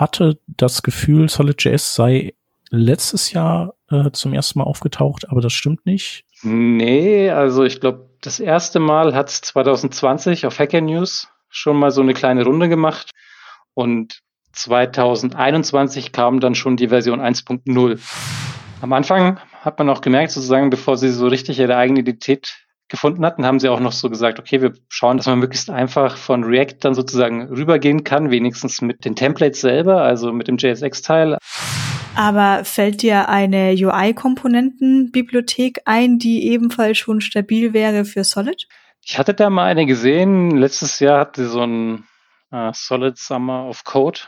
hatte das Gefühl, Solid.js sei letztes Jahr äh, zum ersten Mal aufgetaucht, aber das stimmt nicht. Nee, also ich glaube, das erste Mal hat es 2020 auf Hacker News schon mal so eine kleine Runde gemacht und 2021 kam dann schon die Version 1.0. Am Anfang hat man auch gemerkt, sozusagen, bevor sie so richtig ihre eigene Identität gefunden hatten, haben sie auch noch so gesagt, okay, wir schauen, dass man möglichst einfach von React dann sozusagen rübergehen kann, wenigstens mit den Templates selber, also mit dem JSX-Teil. Aber fällt dir eine UI-Komponenten-Bibliothek ein, die ebenfalls schon stabil wäre für Solid? Ich hatte da mal eine gesehen. Letztes Jahr hatte so ein uh, Solid Summer of Code.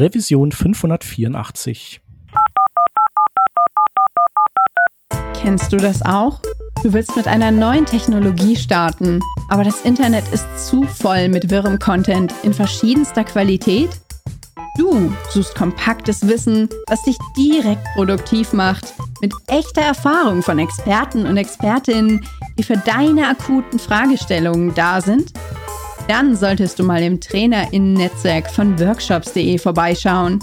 Revision 584. Kennst du das auch? Du willst mit einer neuen Technologie starten, aber das Internet ist zu voll mit wirrem Content in verschiedenster Qualität? Du suchst kompaktes Wissen, das dich direkt produktiv macht, mit echter Erfahrung von Experten und Expertinnen, die für deine akuten Fragestellungen da sind? Dann solltest du mal im Trainerinnen-Netzwerk von workshops.de vorbeischauen.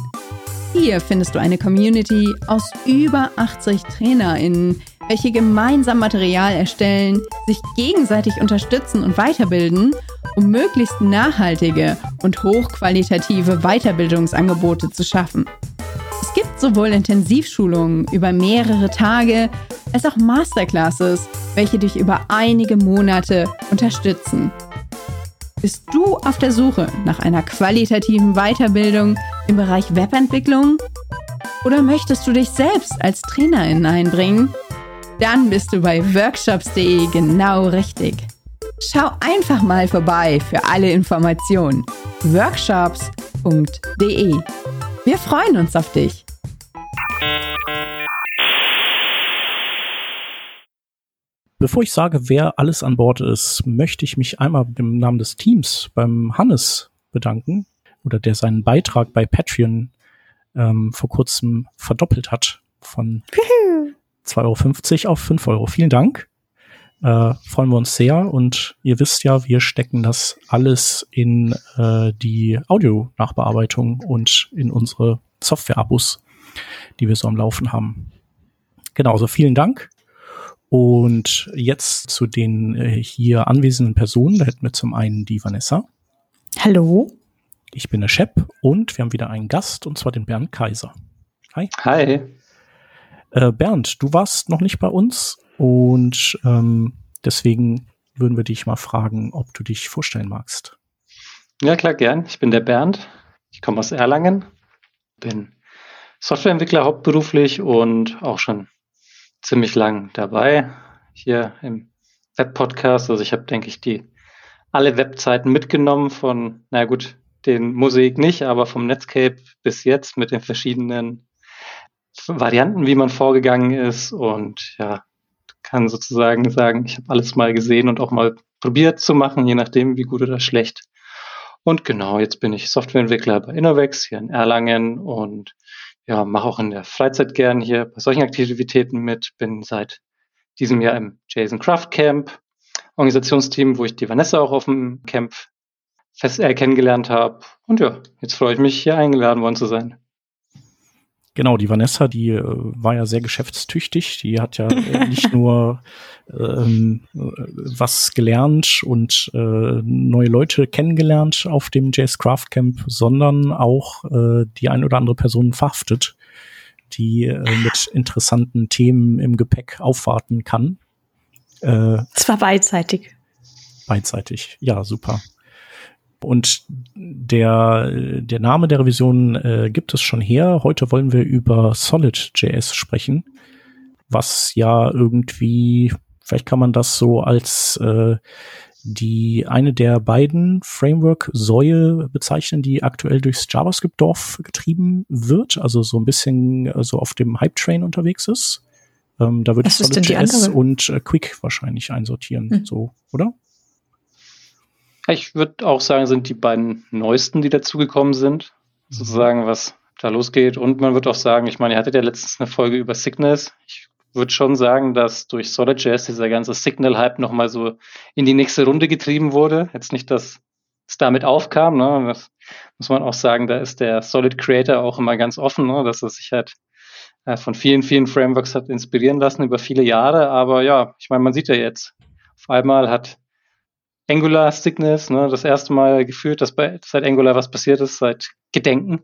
Hier findest du eine Community aus über 80 Trainerinnen, welche gemeinsam Material erstellen, sich gegenseitig unterstützen und weiterbilden, um möglichst nachhaltige und hochqualitative Weiterbildungsangebote zu schaffen. Es gibt sowohl Intensivschulungen über mehrere Tage als auch Masterclasses, welche dich über einige Monate unterstützen. Bist du auf der Suche nach einer qualitativen Weiterbildung im Bereich Webentwicklung? Oder möchtest du dich selbst als Trainerin einbringen? Dann bist du bei workshops.de genau richtig. Schau einfach mal vorbei für alle Informationen. workshops.de. Wir freuen uns auf dich. Bevor ich sage, wer alles an Bord ist, möchte ich mich einmal im Namen des Teams beim Hannes bedanken oder der seinen Beitrag bei Patreon ähm, vor kurzem verdoppelt hat von 2,50 Euro auf 5 Euro. Vielen Dank. Äh, freuen wir uns sehr und ihr wisst ja, wir stecken das alles in äh, die Audio-Nachbearbeitung und in unsere Software-Abos, die wir so am Laufen haben. Genau, also vielen Dank. Und jetzt zu den äh, hier anwesenden Personen. Da hätten wir zum einen die Vanessa. Hallo. Ich bin der Shep und wir haben wieder einen Gast und zwar den Bernd Kaiser. Hi. Hi. Äh, Bernd, du warst noch nicht bei uns und ähm, deswegen würden wir dich mal fragen, ob du dich vorstellen magst. Ja, klar, gern. Ich bin der Bernd. Ich komme aus Erlangen, bin Softwareentwickler hauptberuflich und auch schon ziemlich lang dabei hier im Web-Podcast. Also ich habe, denke ich, die alle Webzeiten mitgenommen von, na gut, den Mosaik nicht, aber vom Netscape bis jetzt mit den verschiedenen Varianten, wie man vorgegangen ist und ja, kann sozusagen sagen, ich habe alles mal gesehen und auch mal probiert zu machen, je nachdem, wie gut oder schlecht. Und genau, jetzt bin ich Softwareentwickler bei Innovex hier in Erlangen und ja, mache auch in der Freizeit gern hier bei solchen Aktivitäten mit. Bin seit diesem Jahr im Jason Craft Camp, Organisationsteam, wo ich die Vanessa auch auf dem Camp fest äh, kennengelernt habe. Und ja, jetzt freue ich mich, hier eingeladen worden zu sein. Genau, die Vanessa, die äh, war ja sehr geschäftstüchtig. Die hat ja äh, nicht nur ähm, äh, was gelernt und äh, neue Leute kennengelernt auf dem JS Craft Camp, sondern auch äh, die ein oder andere Person verhaftet, die äh, mit interessanten Themen im Gepäck aufwarten kann. Äh, Zwar beidseitig. Beidseitig, ja, super. Und der, der Name der Revision äh, gibt es schon her. Heute wollen wir über Solid.js sprechen, was ja irgendwie, vielleicht kann man das so als äh, die eine der beiden Framework-Säue bezeichnen, die aktuell durchs JavaScript-Dorf getrieben wird, also so ein bisschen so also auf dem Hype-Train unterwegs ist. Ähm, da würde ich Solid.js und äh, Quick wahrscheinlich einsortieren, hm. so, oder? Ich würde auch sagen, sind die beiden neuesten, die dazugekommen sind, mhm. sozusagen, was da losgeht. Und man wird auch sagen, ich meine, ihr hattet ja letztens eine Folge über Signals. Ich würde schon sagen, dass durch Solid.js dieser ganze Signal-Hype nochmal so in die nächste Runde getrieben wurde. Jetzt nicht, dass es damit aufkam, ne? Das muss man auch sagen, da ist der Solid Creator auch immer ganz offen, ne? dass er sich halt äh, von vielen, vielen Frameworks hat inspirieren lassen über viele Jahre. Aber ja, ich meine, man sieht ja jetzt, auf einmal hat Angular Sickness, ne, das erste Mal geführt, dass bei, seit Angular was passiert ist, seit Gedenken.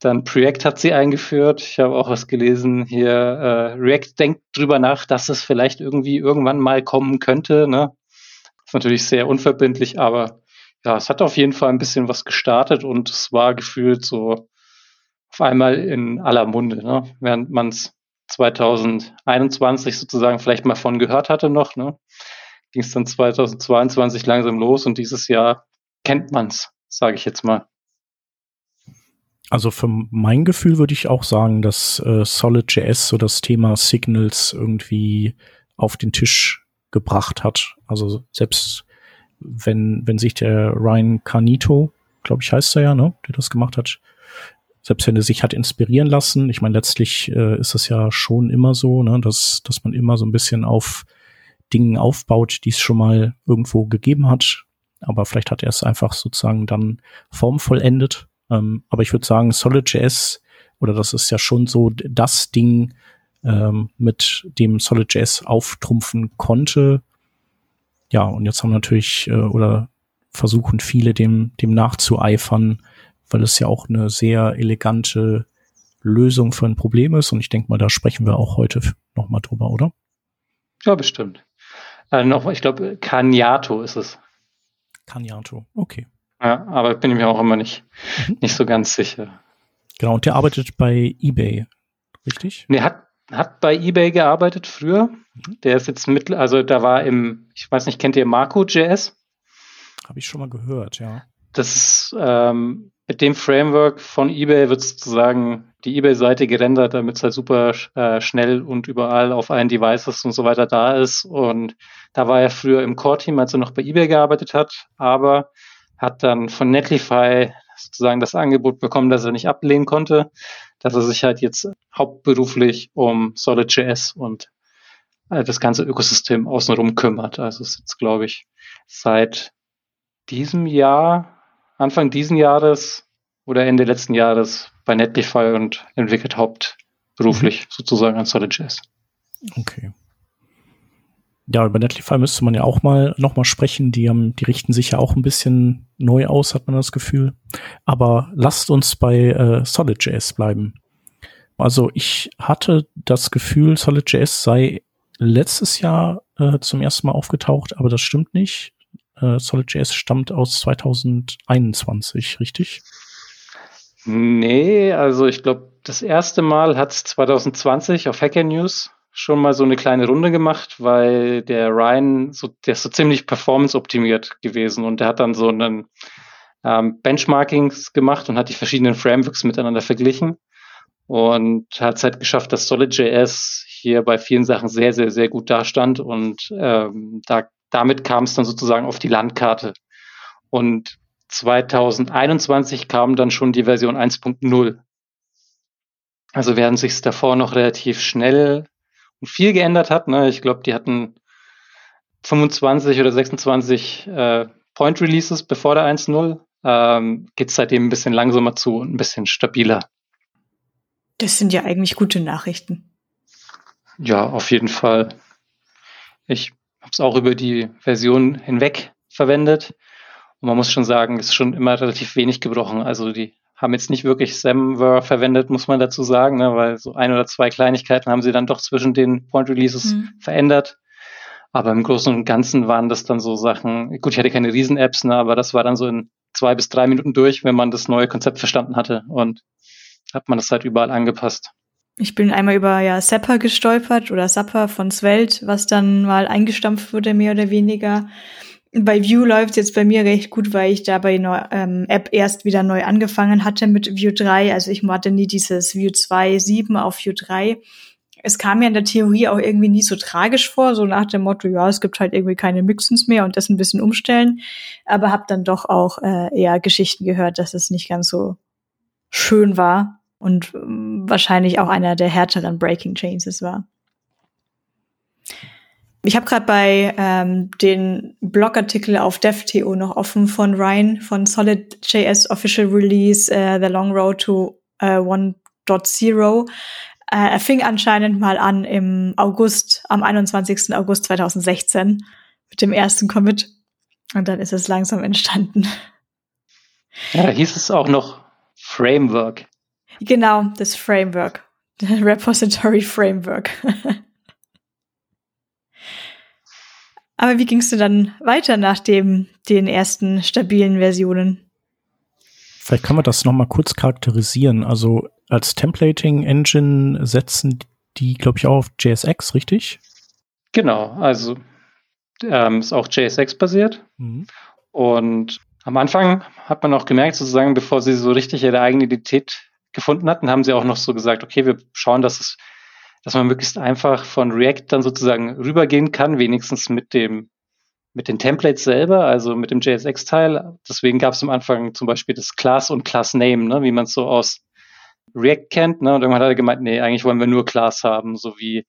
Dann Preact hat sie eingeführt. Ich habe auch was gelesen hier. Äh, React denkt drüber nach, dass es vielleicht irgendwie irgendwann mal kommen könnte. Ne? Ist natürlich sehr unverbindlich, aber ja, es hat auf jeden Fall ein bisschen was gestartet und es war gefühlt so auf einmal in aller Munde, ne? während man es 2021 sozusagen vielleicht mal von gehört hatte noch. Ne? Ging es dann 2022 langsam los und dieses Jahr kennt man's, sage ich jetzt mal. Also für mein Gefühl würde ich auch sagen, dass äh, Solid.js so das Thema Signals irgendwie auf den Tisch gebracht hat. Also selbst wenn, wenn sich der Ryan Carnito, glaube ich heißt er ja, ne, der das gemacht hat, selbst wenn er sich hat inspirieren lassen, ich meine, letztlich äh, ist es ja schon immer so, ne, dass, dass man immer so ein bisschen auf Dingen aufbaut, die es schon mal irgendwo gegeben hat. Aber vielleicht hat er es einfach sozusagen dann formvollendet. Ähm, aber ich würde sagen, Solid.js, oder das ist ja schon so das Ding, ähm, mit dem Solid.js auftrumpfen konnte. Ja, und jetzt haben natürlich, äh, oder versuchen viele dem, dem nachzueifern, weil es ja auch eine sehr elegante Lösung für ein Problem ist. Und ich denke mal, da sprechen wir auch heute nochmal drüber, oder? Ja, bestimmt. Äh, noch, ich glaube, Cagnato ist es. Cagnato, okay. Ja, aber bin ich mir auch immer nicht, mhm. nicht so ganz sicher. Genau, und der arbeitet bei eBay, richtig? Nee, hat, hat bei eBay gearbeitet früher. Mhm. Der ist jetzt mit, also da war im, ich weiß nicht, kennt ihr Marco.js? Habe ich schon mal gehört, ja. Das ist ähm, mit dem Framework von eBay wird sozusagen die eBay-Seite gerendert, damit es halt super äh, schnell und überall auf allen Devices und so weiter da ist. Und da war er früher im Core-Team, als er noch bei eBay gearbeitet hat, aber hat dann von Netlify sozusagen das Angebot bekommen, dass er nicht ablehnen konnte, dass er sich halt jetzt hauptberuflich um Solid.js und äh, das ganze Ökosystem außenrum kümmert. Also ist jetzt, glaube ich, seit diesem Jahr Anfang diesen Jahres oder Ende letzten Jahres bei Netlify und entwickelt hauptberuflich mhm. sozusagen an SolidJS. Okay. Ja, über Netlify müsste man ja auch mal noch mal sprechen. Die haben, die richten sich ja auch ein bisschen neu aus, hat man das Gefühl. Aber lasst uns bei äh, SolidJS bleiben. Also ich hatte das Gefühl, SolidJS sei letztes Jahr äh, zum ersten Mal aufgetaucht, aber das stimmt nicht äh, SolidJS stammt aus 2021, richtig? Nee, also ich glaube, das erste Mal hat es 2020 auf Hacker News schon mal so eine kleine Runde gemacht, weil der Ryan, so, der ist so ziemlich performance-optimiert gewesen und der hat dann so einen ähm, Benchmarkings gemacht und hat die verschiedenen Frameworks miteinander verglichen und hat es halt geschafft, dass SolidJS hier bei vielen Sachen sehr, sehr, sehr gut dastand und ähm, da damit kam es dann sozusagen auf die Landkarte. Und 2021 kam dann schon die Version 1.0. Also während sich davor noch relativ schnell viel geändert hat, ne, ich glaube, die hatten 25 oder 26 äh, Point Releases bevor der 1.0, ähm, geht es seitdem ein bisschen langsamer zu und ein bisschen stabiler. Das sind ja eigentlich gute Nachrichten. Ja, auf jeden Fall. Ich habe es auch über die Version hinweg verwendet. Und man muss schon sagen, es ist schon immer relativ wenig gebrochen. Also die haben jetzt nicht wirklich Semver verwendet, muss man dazu sagen, ne, weil so ein oder zwei Kleinigkeiten haben sie dann doch zwischen den Point Releases mhm. verändert. Aber im Großen und Ganzen waren das dann so Sachen, gut, ich hatte keine Riesen-Apps, ne, aber das war dann so in zwei bis drei Minuten durch, wenn man das neue Konzept verstanden hatte und hat man das halt überall angepasst. Ich bin einmal über ja Zapper gestolpert oder Zapper von Svelte, was dann mal eingestampft wurde, mehr oder weniger. Bei Vue läuft jetzt bei mir recht gut, weil ich da bei der ähm, App erst wieder neu angefangen hatte mit Vue 3. Also ich hatte nie dieses Vue 2.7 auf Vue 3. es kam mir in der Theorie auch irgendwie nie so tragisch vor, so nach dem Motto, ja, es gibt halt irgendwie keine Mixens mehr und das ein bisschen umstellen. Aber habe dann doch auch äh, eher Geschichten gehört, dass es nicht ganz so schön war und ähm, wahrscheinlich auch einer der härteren Breaking Changes war. Ich habe gerade bei ähm, den Blogartikel auf DevTO noch offen von Ryan von Solid.js Official Release uh, The Long Road to uh, äh, 1.0. Uh, er fing anscheinend mal an im August, am 21. August 2016 mit dem ersten Commit. Und dann ist es langsam entstanden. Ja, da hieß es auch noch Framework. Genau, das Framework. Repository Framework. Aber wie gingst du dann weiter nach dem, den ersten stabilen Versionen? Vielleicht kann man das noch mal kurz charakterisieren. Also als Templating Engine setzen die, glaube ich, auch auf JSX, richtig? Genau, also ähm, ist auch JSX basiert. Mhm. Und am Anfang hat man auch gemerkt, sozusagen, bevor sie so richtig ihre eigene Identität gefunden hatten, haben sie auch noch so gesagt, okay, wir schauen, dass es, dass man möglichst einfach von React dann sozusagen rübergehen kann, wenigstens mit dem, mit den Templates selber, also mit dem JSX-Teil. Deswegen gab es am Anfang zum Beispiel das Class und Class Name, ne, wie man es so aus React kennt, ne? Und irgendwann hat er gemeint, nee, eigentlich wollen wir nur Class haben, so wie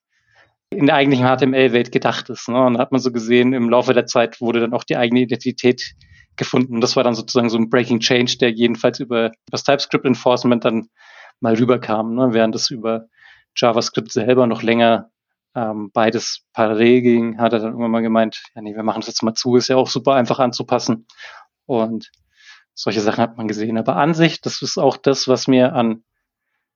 in der eigentlichen HTML-Welt gedacht ist. Ne? Und da hat man so gesehen, im Laufe der Zeit wurde dann auch die eigene Identität gefunden. Das war dann sozusagen so ein Breaking Change, der jedenfalls über das TypeScript Enforcement dann mal rüberkam, ne? während es über JavaScript selber noch länger ähm, beides parallel ging, hat er dann irgendwann mal gemeint, ja nee, wir machen das jetzt mal zu, ist ja auch super einfach anzupassen. Und solche Sachen hat man gesehen. Aber an sich, das ist auch das, was mir an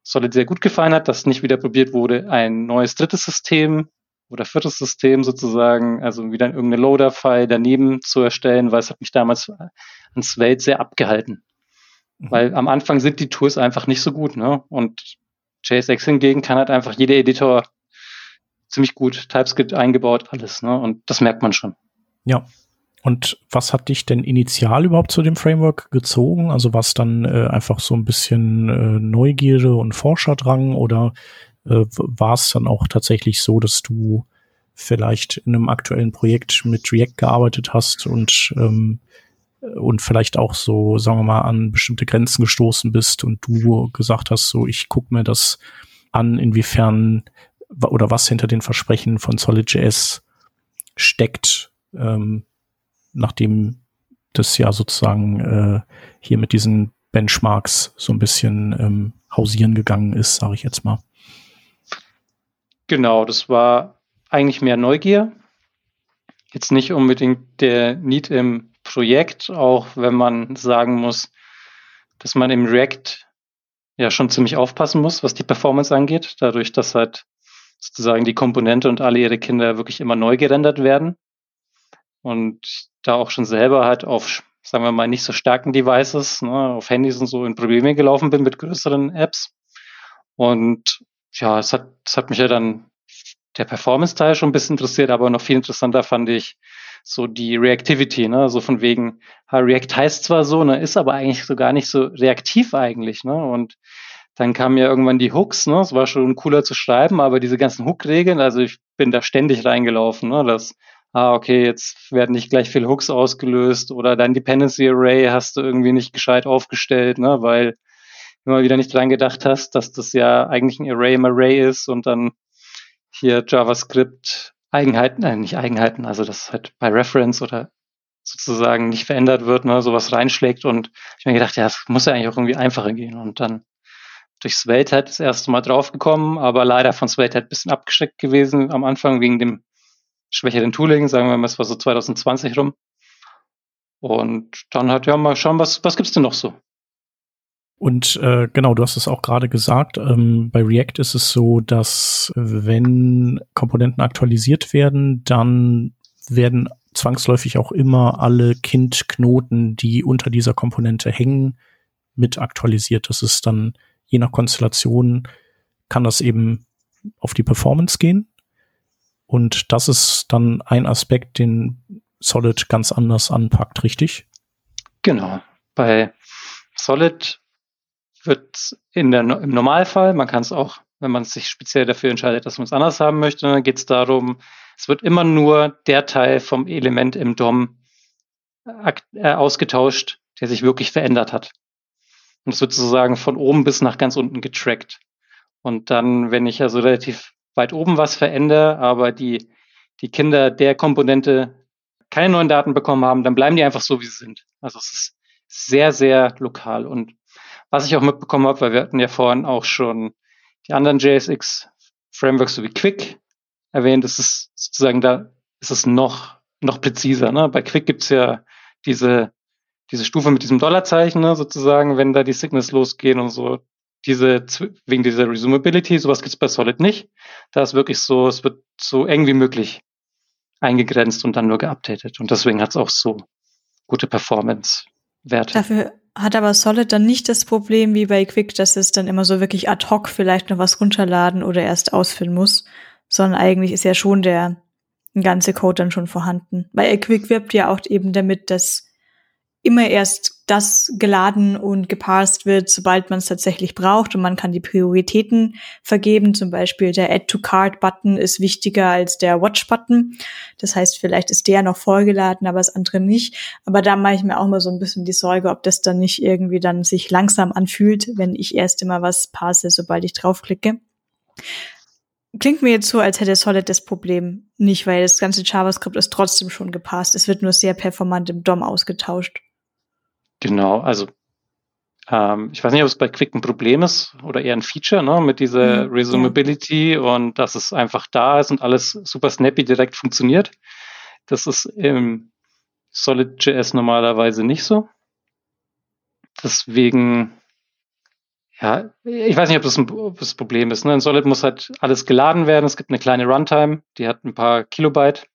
Solid sehr gut gefallen hat, dass nicht wieder probiert wurde, ein neues drittes System oder viertes System sozusagen, also wieder irgendeine Loader-File daneben zu erstellen, weil es hat mich damals ans Welt sehr abgehalten. Mhm. Weil am Anfang sind die Tools einfach nicht so gut, ne? Und JSX hingegen kann halt einfach jeder Editor ziemlich gut TypeScript eingebaut, alles, ne? Und das merkt man schon. Ja. Und was hat dich denn initial überhaupt zu dem Framework gezogen? Also was dann äh, einfach so ein bisschen äh, Neugierde und Forscherdrang oder äh, war es dann auch tatsächlich so, dass du vielleicht in einem aktuellen Projekt mit React gearbeitet hast und ähm, und vielleicht auch so, sagen wir mal, an bestimmte Grenzen gestoßen bist und du gesagt hast, so ich gucke mir das an, inwiefern oder was hinter den Versprechen von SolidJS steckt, ähm, nachdem das ja sozusagen äh, hier mit diesen Benchmarks so ein bisschen ähm, hausieren gegangen ist, sage ich jetzt mal. Genau, das war eigentlich mehr Neugier. Jetzt nicht unbedingt der Need im Projekt, auch wenn man sagen muss, dass man im React ja schon ziemlich aufpassen muss, was die Performance angeht, dadurch, dass halt sozusagen die Komponente und alle ihre Kinder wirklich immer neu gerendert werden. Und da auch schon selber halt auf, sagen wir mal, nicht so starken Devices, ne, auf Handys und so in Probleme gelaufen bin mit größeren Apps. Und ja, es hat, es hat mich ja dann der Performance-Teil schon ein bisschen interessiert, aber noch viel interessanter fand ich so die Reactivity, ne? So von wegen, React heißt zwar so, ne, ist aber eigentlich so gar nicht so reaktiv eigentlich, ne? Und dann kamen ja irgendwann die Hooks, ne? Es war schon cooler zu schreiben, aber diese ganzen Hook-Regeln, also ich bin da ständig reingelaufen, ne? Das, ah, okay, jetzt werden nicht gleich viele Hooks ausgelöst oder dein Dependency Array hast du irgendwie nicht gescheit aufgestellt, ne? Weil immer wieder nicht dran gedacht hast, dass das ja eigentlich ein Array im Array ist und dann hier JavaScript Eigenheiten, nein, nicht Eigenheiten, also das halt bei Reference oder sozusagen nicht verändert wird, ne, sowas reinschlägt und ich mir gedacht, ja, es muss ja eigentlich auch irgendwie einfacher gehen und dann durch Svelte das erste Mal draufgekommen, aber leider von Svelte ein bisschen abgeschreckt gewesen am Anfang wegen dem schwächeren Tooling, sagen wir mal, es war so 2020 rum. Und dann hat ja mal schauen, was, was gibt's denn noch so? Und äh, genau, du hast es auch gerade gesagt, ähm, bei React ist es so, dass wenn Komponenten aktualisiert werden, dann werden zwangsläufig auch immer alle Kindknoten, die unter dieser Komponente hängen, mit aktualisiert. Das ist dann je nach Konstellation kann das eben auf die Performance gehen. Und das ist dann ein Aspekt, den Solid ganz anders anpackt, richtig? Genau. Bei Solid wird in der, im Normalfall, man kann es auch wenn man sich speziell dafür entscheidet, dass man es anders haben möchte, dann geht es darum, es wird immer nur der Teil vom Element im DOM äh, ausgetauscht, der sich wirklich verändert hat. Und es wird sozusagen von oben bis nach ganz unten getrackt. Und dann, wenn ich also relativ weit oben was verändere, aber die, die Kinder der Komponente keine neuen Daten bekommen haben, dann bleiben die einfach so, wie sie sind. Also es ist sehr, sehr lokal. Und was ich auch mitbekommen habe, weil wir hatten ja vorhin auch schon die anderen JSX-Frameworks sowie Quick erwähnt, es ist sozusagen da ist es noch, noch präziser. Ne? Bei Quick gibt's ja diese, diese Stufe mit diesem Dollarzeichen, ne, sozusagen, wenn da die Signals losgehen und so. Diese, wegen dieser Resumability, sowas gibt's bei Solid nicht. Da ist wirklich so, es wird so eng wie möglich eingegrenzt und dann nur geupdatet. Und deswegen hat's auch so gute Performance-Werte. Dafür hat aber Solid dann nicht das Problem wie bei Quick, dass es dann immer so wirklich ad hoc vielleicht noch was runterladen oder erst ausführen muss, sondern eigentlich ist ja schon der ganze Code dann schon vorhanden. Weil Quick wirbt ja auch eben damit, dass immer erst das geladen und geparst wird, sobald man es tatsächlich braucht und man kann die Prioritäten vergeben. Zum Beispiel der Add-to-Card-Button ist wichtiger als der Watch-Button. Das heißt, vielleicht ist der noch vorgeladen, aber das andere nicht. Aber da mache ich mir auch mal so ein bisschen die Sorge, ob das dann nicht irgendwie dann sich langsam anfühlt, wenn ich erst immer was parse, sobald ich draufklicke. Klingt mir jetzt so, als hätte Solid das Problem nicht, weil das ganze JavaScript ist trotzdem schon gepasst. Es wird nur sehr performant im DOM ausgetauscht. Genau, also ähm, ich weiß nicht, ob es bei Quick ein Problem ist oder eher ein Feature, ne, mit dieser mhm, Resumability ja. und dass es einfach da ist und alles super snappy direkt funktioniert. Das ist im Solid.js normalerweise nicht so. Deswegen, ja, ich weiß nicht, ob das ein ob das Problem ist. Ne? In Solid muss halt alles geladen werden. Es gibt eine kleine Runtime, die hat ein paar Kilobyte.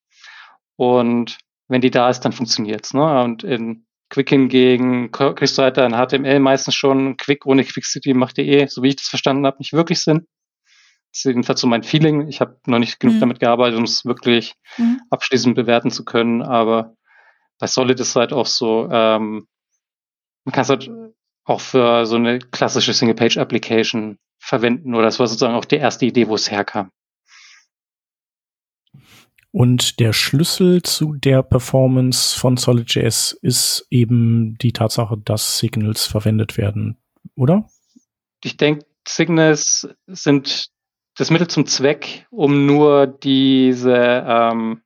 Und wenn die da ist, dann funktioniert's. Ne? Und in Quick hingegen kriegst du halt dann HTML meistens schon. Quick ohne Quick City macht dir eh, so wie ich das verstanden habe, nicht wirklich Sinn. Das ist jedenfalls so mein Feeling. Ich habe noch nicht genug mhm. damit gearbeitet, um es wirklich mhm. abschließend bewerten zu können. Aber bei Solid ist es halt auch so, ähm, man kann es halt auch für so eine klassische Single-Page-Application verwenden. Oder das war sozusagen auch die erste Idee, wo es herkam. Und der Schlüssel zu der Performance von SolidJS ist eben die Tatsache, dass Signals verwendet werden, oder? Ich denke, Signals sind das Mittel zum Zweck, um nur diese, ähm,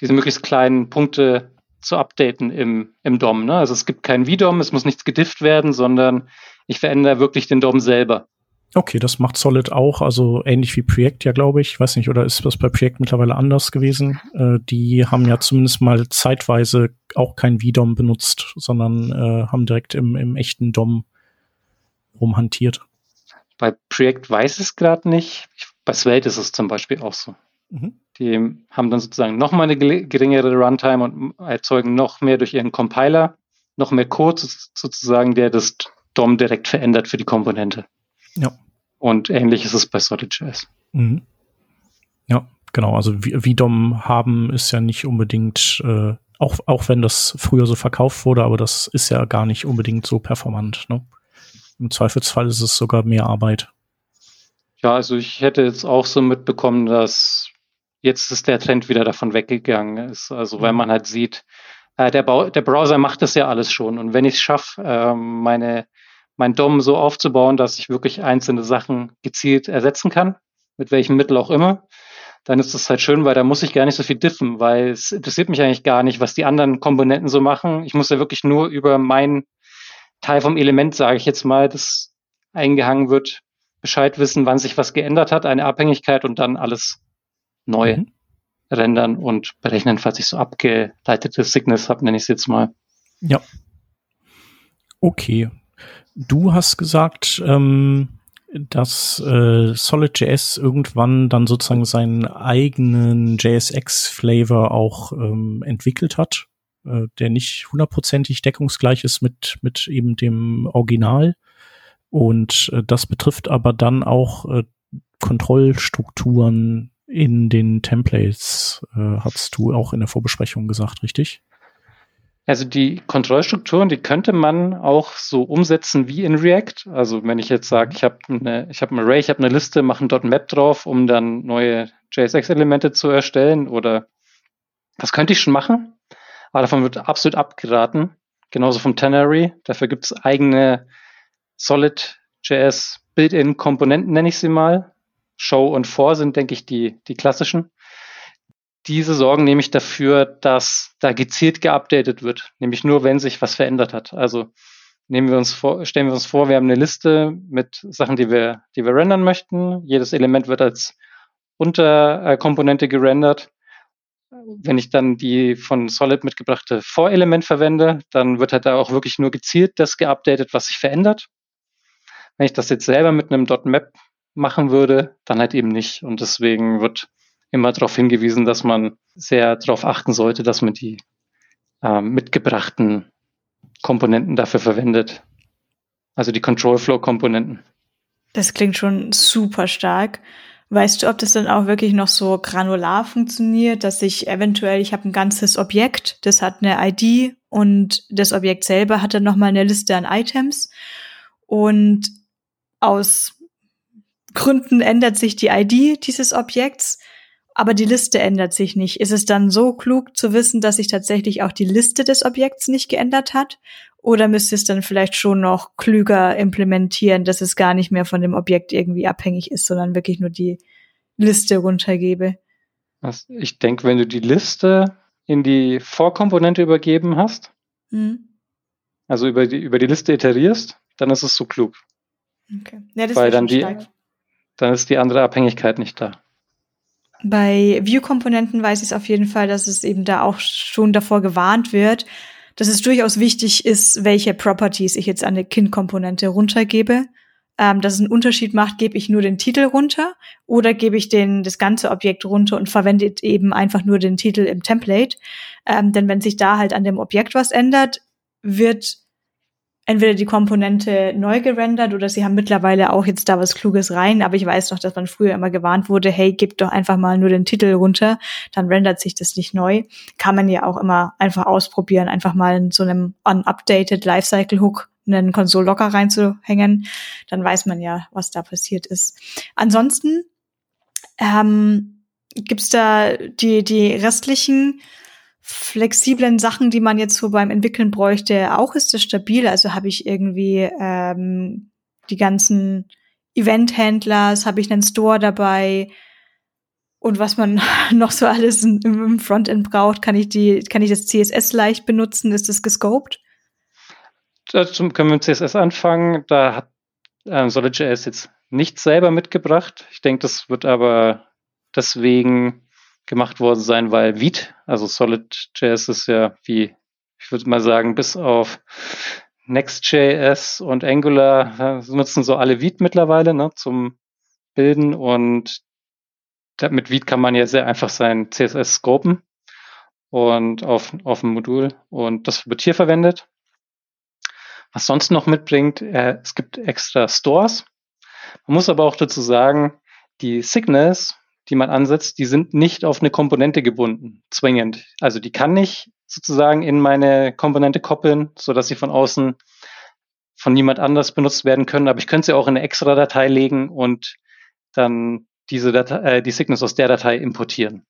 diese möglichst kleinen Punkte zu updaten im, im DOM. Ne? Also es gibt kein VDOM, es muss nichts gedifft werden, sondern ich verändere wirklich den DOM selber. Okay, das macht Solid auch, also ähnlich wie Projekt ja, glaube ich. Weiß nicht, oder ist das bei Projekt mittlerweile anders gewesen? Äh, die haben ja zumindest mal zeitweise auch kein VDOM benutzt, sondern äh, haben direkt im, im echten DOM rumhantiert. Bei Projekt weiß es gerade nicht. Bei Svelte ist es zum Beispiel auch so. Mhm. Die haben dann sozusagen noch mal eine geringere Runtime und erzeugen noch mehr durch ihren Compiler, noch mehr Code sozusagen, der das DOM direkt verändert für die Komponente. Ja. Und ähnlich ist es bei Solid.js. Mhm. Ja, genau. Also VDOM haben ist ja nicht unbedingt, äh, auch, auch wenn das früher so verkauft wurde, aber das ist ja gar nicht unbedingt so performant. Ne? Im Zweifelsfall ist es sogar mehr Arbeit. Ja, also ich hätte jetzt auch so mitbekommen, dass jetzt ist der Trend wieder davon weggegangen ist. Also weil mhm. man halt sieht, äh, der, der Browser macht das ja alles schon. Und wenn ich es schaffe, äh, meine mein DOM so aufzubauen, dass ich wirklich einzelne Sachen gezielt ersetzen kann, mit welchem Mittel auch immer, dann ist das halt schön, weil da muss ich gar nicht so viel diffen, weil es interessiert mich eigentlich gar nicht, was die anderen Komponenten so machen. Ich muss ja wirklich nur über mein Teil vom Element, sage ich jetzt mal, das eingehangen wird, Bescheid wissen, wann sich was geändert hat, eine Abhängigkeit und dann alles neu mhm. rendern und berechnen, falls ich so abgeleitete Signals habe, nenne ich es jetzt mal. Ja. Okay, Du hast gesagt, ähm, dass äh, Solid.js irgendwann dann sozusagen seinen eigenen JSX-Flavor auch ähm, entwickelt hat, äh, der nicht hundertprozentig deckungsgleich ist mit, mit eben dem Original. Und äh, das betrifft aber dann auch äh, Kontrollstrukturen in den Templates, äh, hast du auch in der Vorbesprechung gesagt, richtig? Also die Kontrollstrukturen, die könnte man auch so umsetzen wie in React. Also wenn ich jetzt sage, ich habe eine, ich habe ein Array, ich habe eine Liste, mache ein .map drauf, um dann neue JSX-Elemente zu erstellen oder das könnte ich schon machen, aber davon wird absolut abgeraten. Genauso vom Tannery. Dafür gibt es eigene Solid.js Build-in-Komponenten, nenne ich sie mal. Show und For sind, denke ich, die, die klassischen diese sorgen nämlich dafür, dass da gezielt geupdatet wird, nämlich nur, wenn sich was verändert hat. Also nehmen wir uns vor, stellen wir uns vor, wir haben eine Liste mit Sachen, die wir, die wir rendern möchten. Jedes Element wird als Unterkomponente gerendert. Wenn ich dann die von Solid mitgebrachte Vorelement verwende, dann wird halt da auch wirklich nur gezielt das geupdatet, was sich verändert. Wenn ich das jetzt selber mit einem .map machen würde, dann halt eben nicht. Und deswegen wird immer darauf hingewiesen, dass man sehr darauf achten sollte, dass man die äh, mitgebrachten Komponenten dafür verwendet. Also die Control Flow Komponenten. Das klingt schon super stark. Weißt du, ob das dann auch wirklich noch so granular funktioniert, dass ich eventuell, ich habe ein ganzes Objekt, das hat eine ID und das Objekt selber hat dann nochmal eine Liste an Items und aus Gründen ändert sich die ID dieses Objekts aber die Liste ändert sich nicht. Ist es dann so klug zu wissen, dass sich tatsächlich auch die Liste des Objekts nicht geändert hat? Oder müsste es dann vielleicht schon noch klüger implementieren, dass es gar nicht mehr von dem Objekt irgendwie abhängig ist, sondern wirklich nur die Liste runtergebe? Also ich denke, wenn du die Liste in die Vorkomponente übergeben hast, mhm. also über die, über die Liste iterierst, dann ist es so klug. Okay. Ja, Weil dann die, dann ist die andere Abhängigkeit nicht da. Bei View-Komponenten weiß ich es auf jeden Fall, dass es eben da auch schon davor gewarnt wird, dass es durchaus wichtig ist, welche Properties ich jetzt an eine Kind-Komponente runtergebe. Ähm, dass es einen Unterschied macht, gebe ich nur den Titel runter oder gebe ich den, das ganze Objekt runter und verwende eben einfach nur den Titel im Template. Ähm, denn wenn sich da halt an dem Objekt was ändert, wird entweder die Komponente neu gerendert oder sie haben mittlerweile auch jetzt da was Kluges rein. Aber ich weiß noch, dass man früher immer gewarnt wurde, hey, gib doch einfach mal nur den Titel runter, dann rendert sich das nicht neu. Kann man ja auch immer einfach ausprobieren, einfach mal in so einem unupdated Lifecycle Hook einen Konsole locker reinzuhängen. Dann weiß man ja, was da passiert ist. Ansonsten ähm, gibt's da die, die restlichen flexiblen Sachen, die man jetzt so beim Entwickeln bräuchte, auch ist es stabil. Also habe ich irgendwie ähm, die ganzen Event-Handlers, habe ich einen Store dabei und was man noch so alles im Frontend braucht, kann ich die, kann ich das CSS leicht benutzen? Ist das gescoped? Dazu können wir mit CSS anfangen. Da hat ähm, Solid.js jetzt nichts selber mitgebracht. Ich denke, das wird aber deswegen gemacht worden sein, weil Vite, also Solid.js ist ja wie, ich würde mal sagen, bis auf Next.js und Angular äh, nutzen so alle Vite mittlerweile ne, zum Bilden und mit Vite kann man ja sehr einfach sein CSS scopen und auf, auf dem Modul und das wird hier verwendet. Was sonst noch mitbringt, äh, es gibt extra Stores. Man muss aber auch dazu sagen, die Signals die man ansetzt, die sind nicht auf eine Komponente gebunden, zwingend. Also die kann ich sozusagen in meine Komponente koppeln, so dass sie von außen von niemand anders benutzt werden können. Aber ich könnte sie auch in eine extra Datei legen und dann diese Datei, äh, die Signals aus der Datei importieren.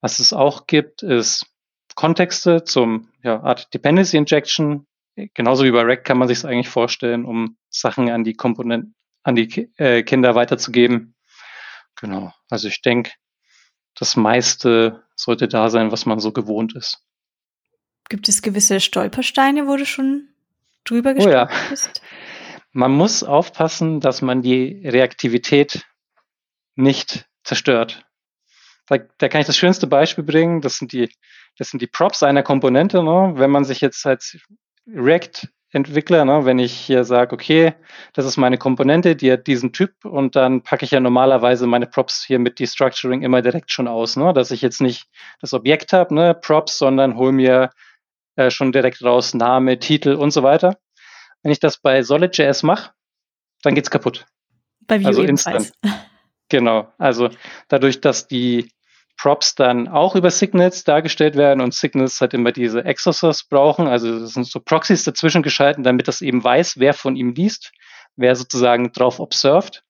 Was es auch gibt, ist Kontexte zum ja, Art Dependency Injection. Genauso wie bei Rack kann man sich es eigentlich vorstellen, um Sachen an die Komponenten, an die äh, Kinder weiterzugeben. Genau. Also ich denke, das meiste sollte da sein, was man so gewohnt ist. Gibt es gewisse Stolpersteine, wo du schon drüber gestolpert oh ja. bist? Man muss aufpassen, dass man die Reaktivität nicht zerstört. Da, da, kann ich das schönste Beispiel bringen. Das sind die, das sind die Props einer Komponente. Ne? Wenn man sich jetzt als React Entwickler, ne, wenn ich hier sage, okay, das ist meine Komponente, die hat diesen Typ und dann packe ich ja normalerweise meine Props hier mit Destructuring immer direkt schon aus, ne, dass ich jetzt nicht das Objekt habe, ne, Props, sondern hol mir äh, schon direkt raus Name, Titel und so weiter. Wenn ich das bei Solid.js mache, dann geht's kaputt. Bei Vue also instant. Genau. Also dadurch, dass die Props dann auch über Signals dargestellt werden und Signals halt immer diese Exosers brauchen. Also das sind so Proxys dazwischen geschalten, damit das eben weiß, wer von ihm liest, wer sozusagen drauf observed.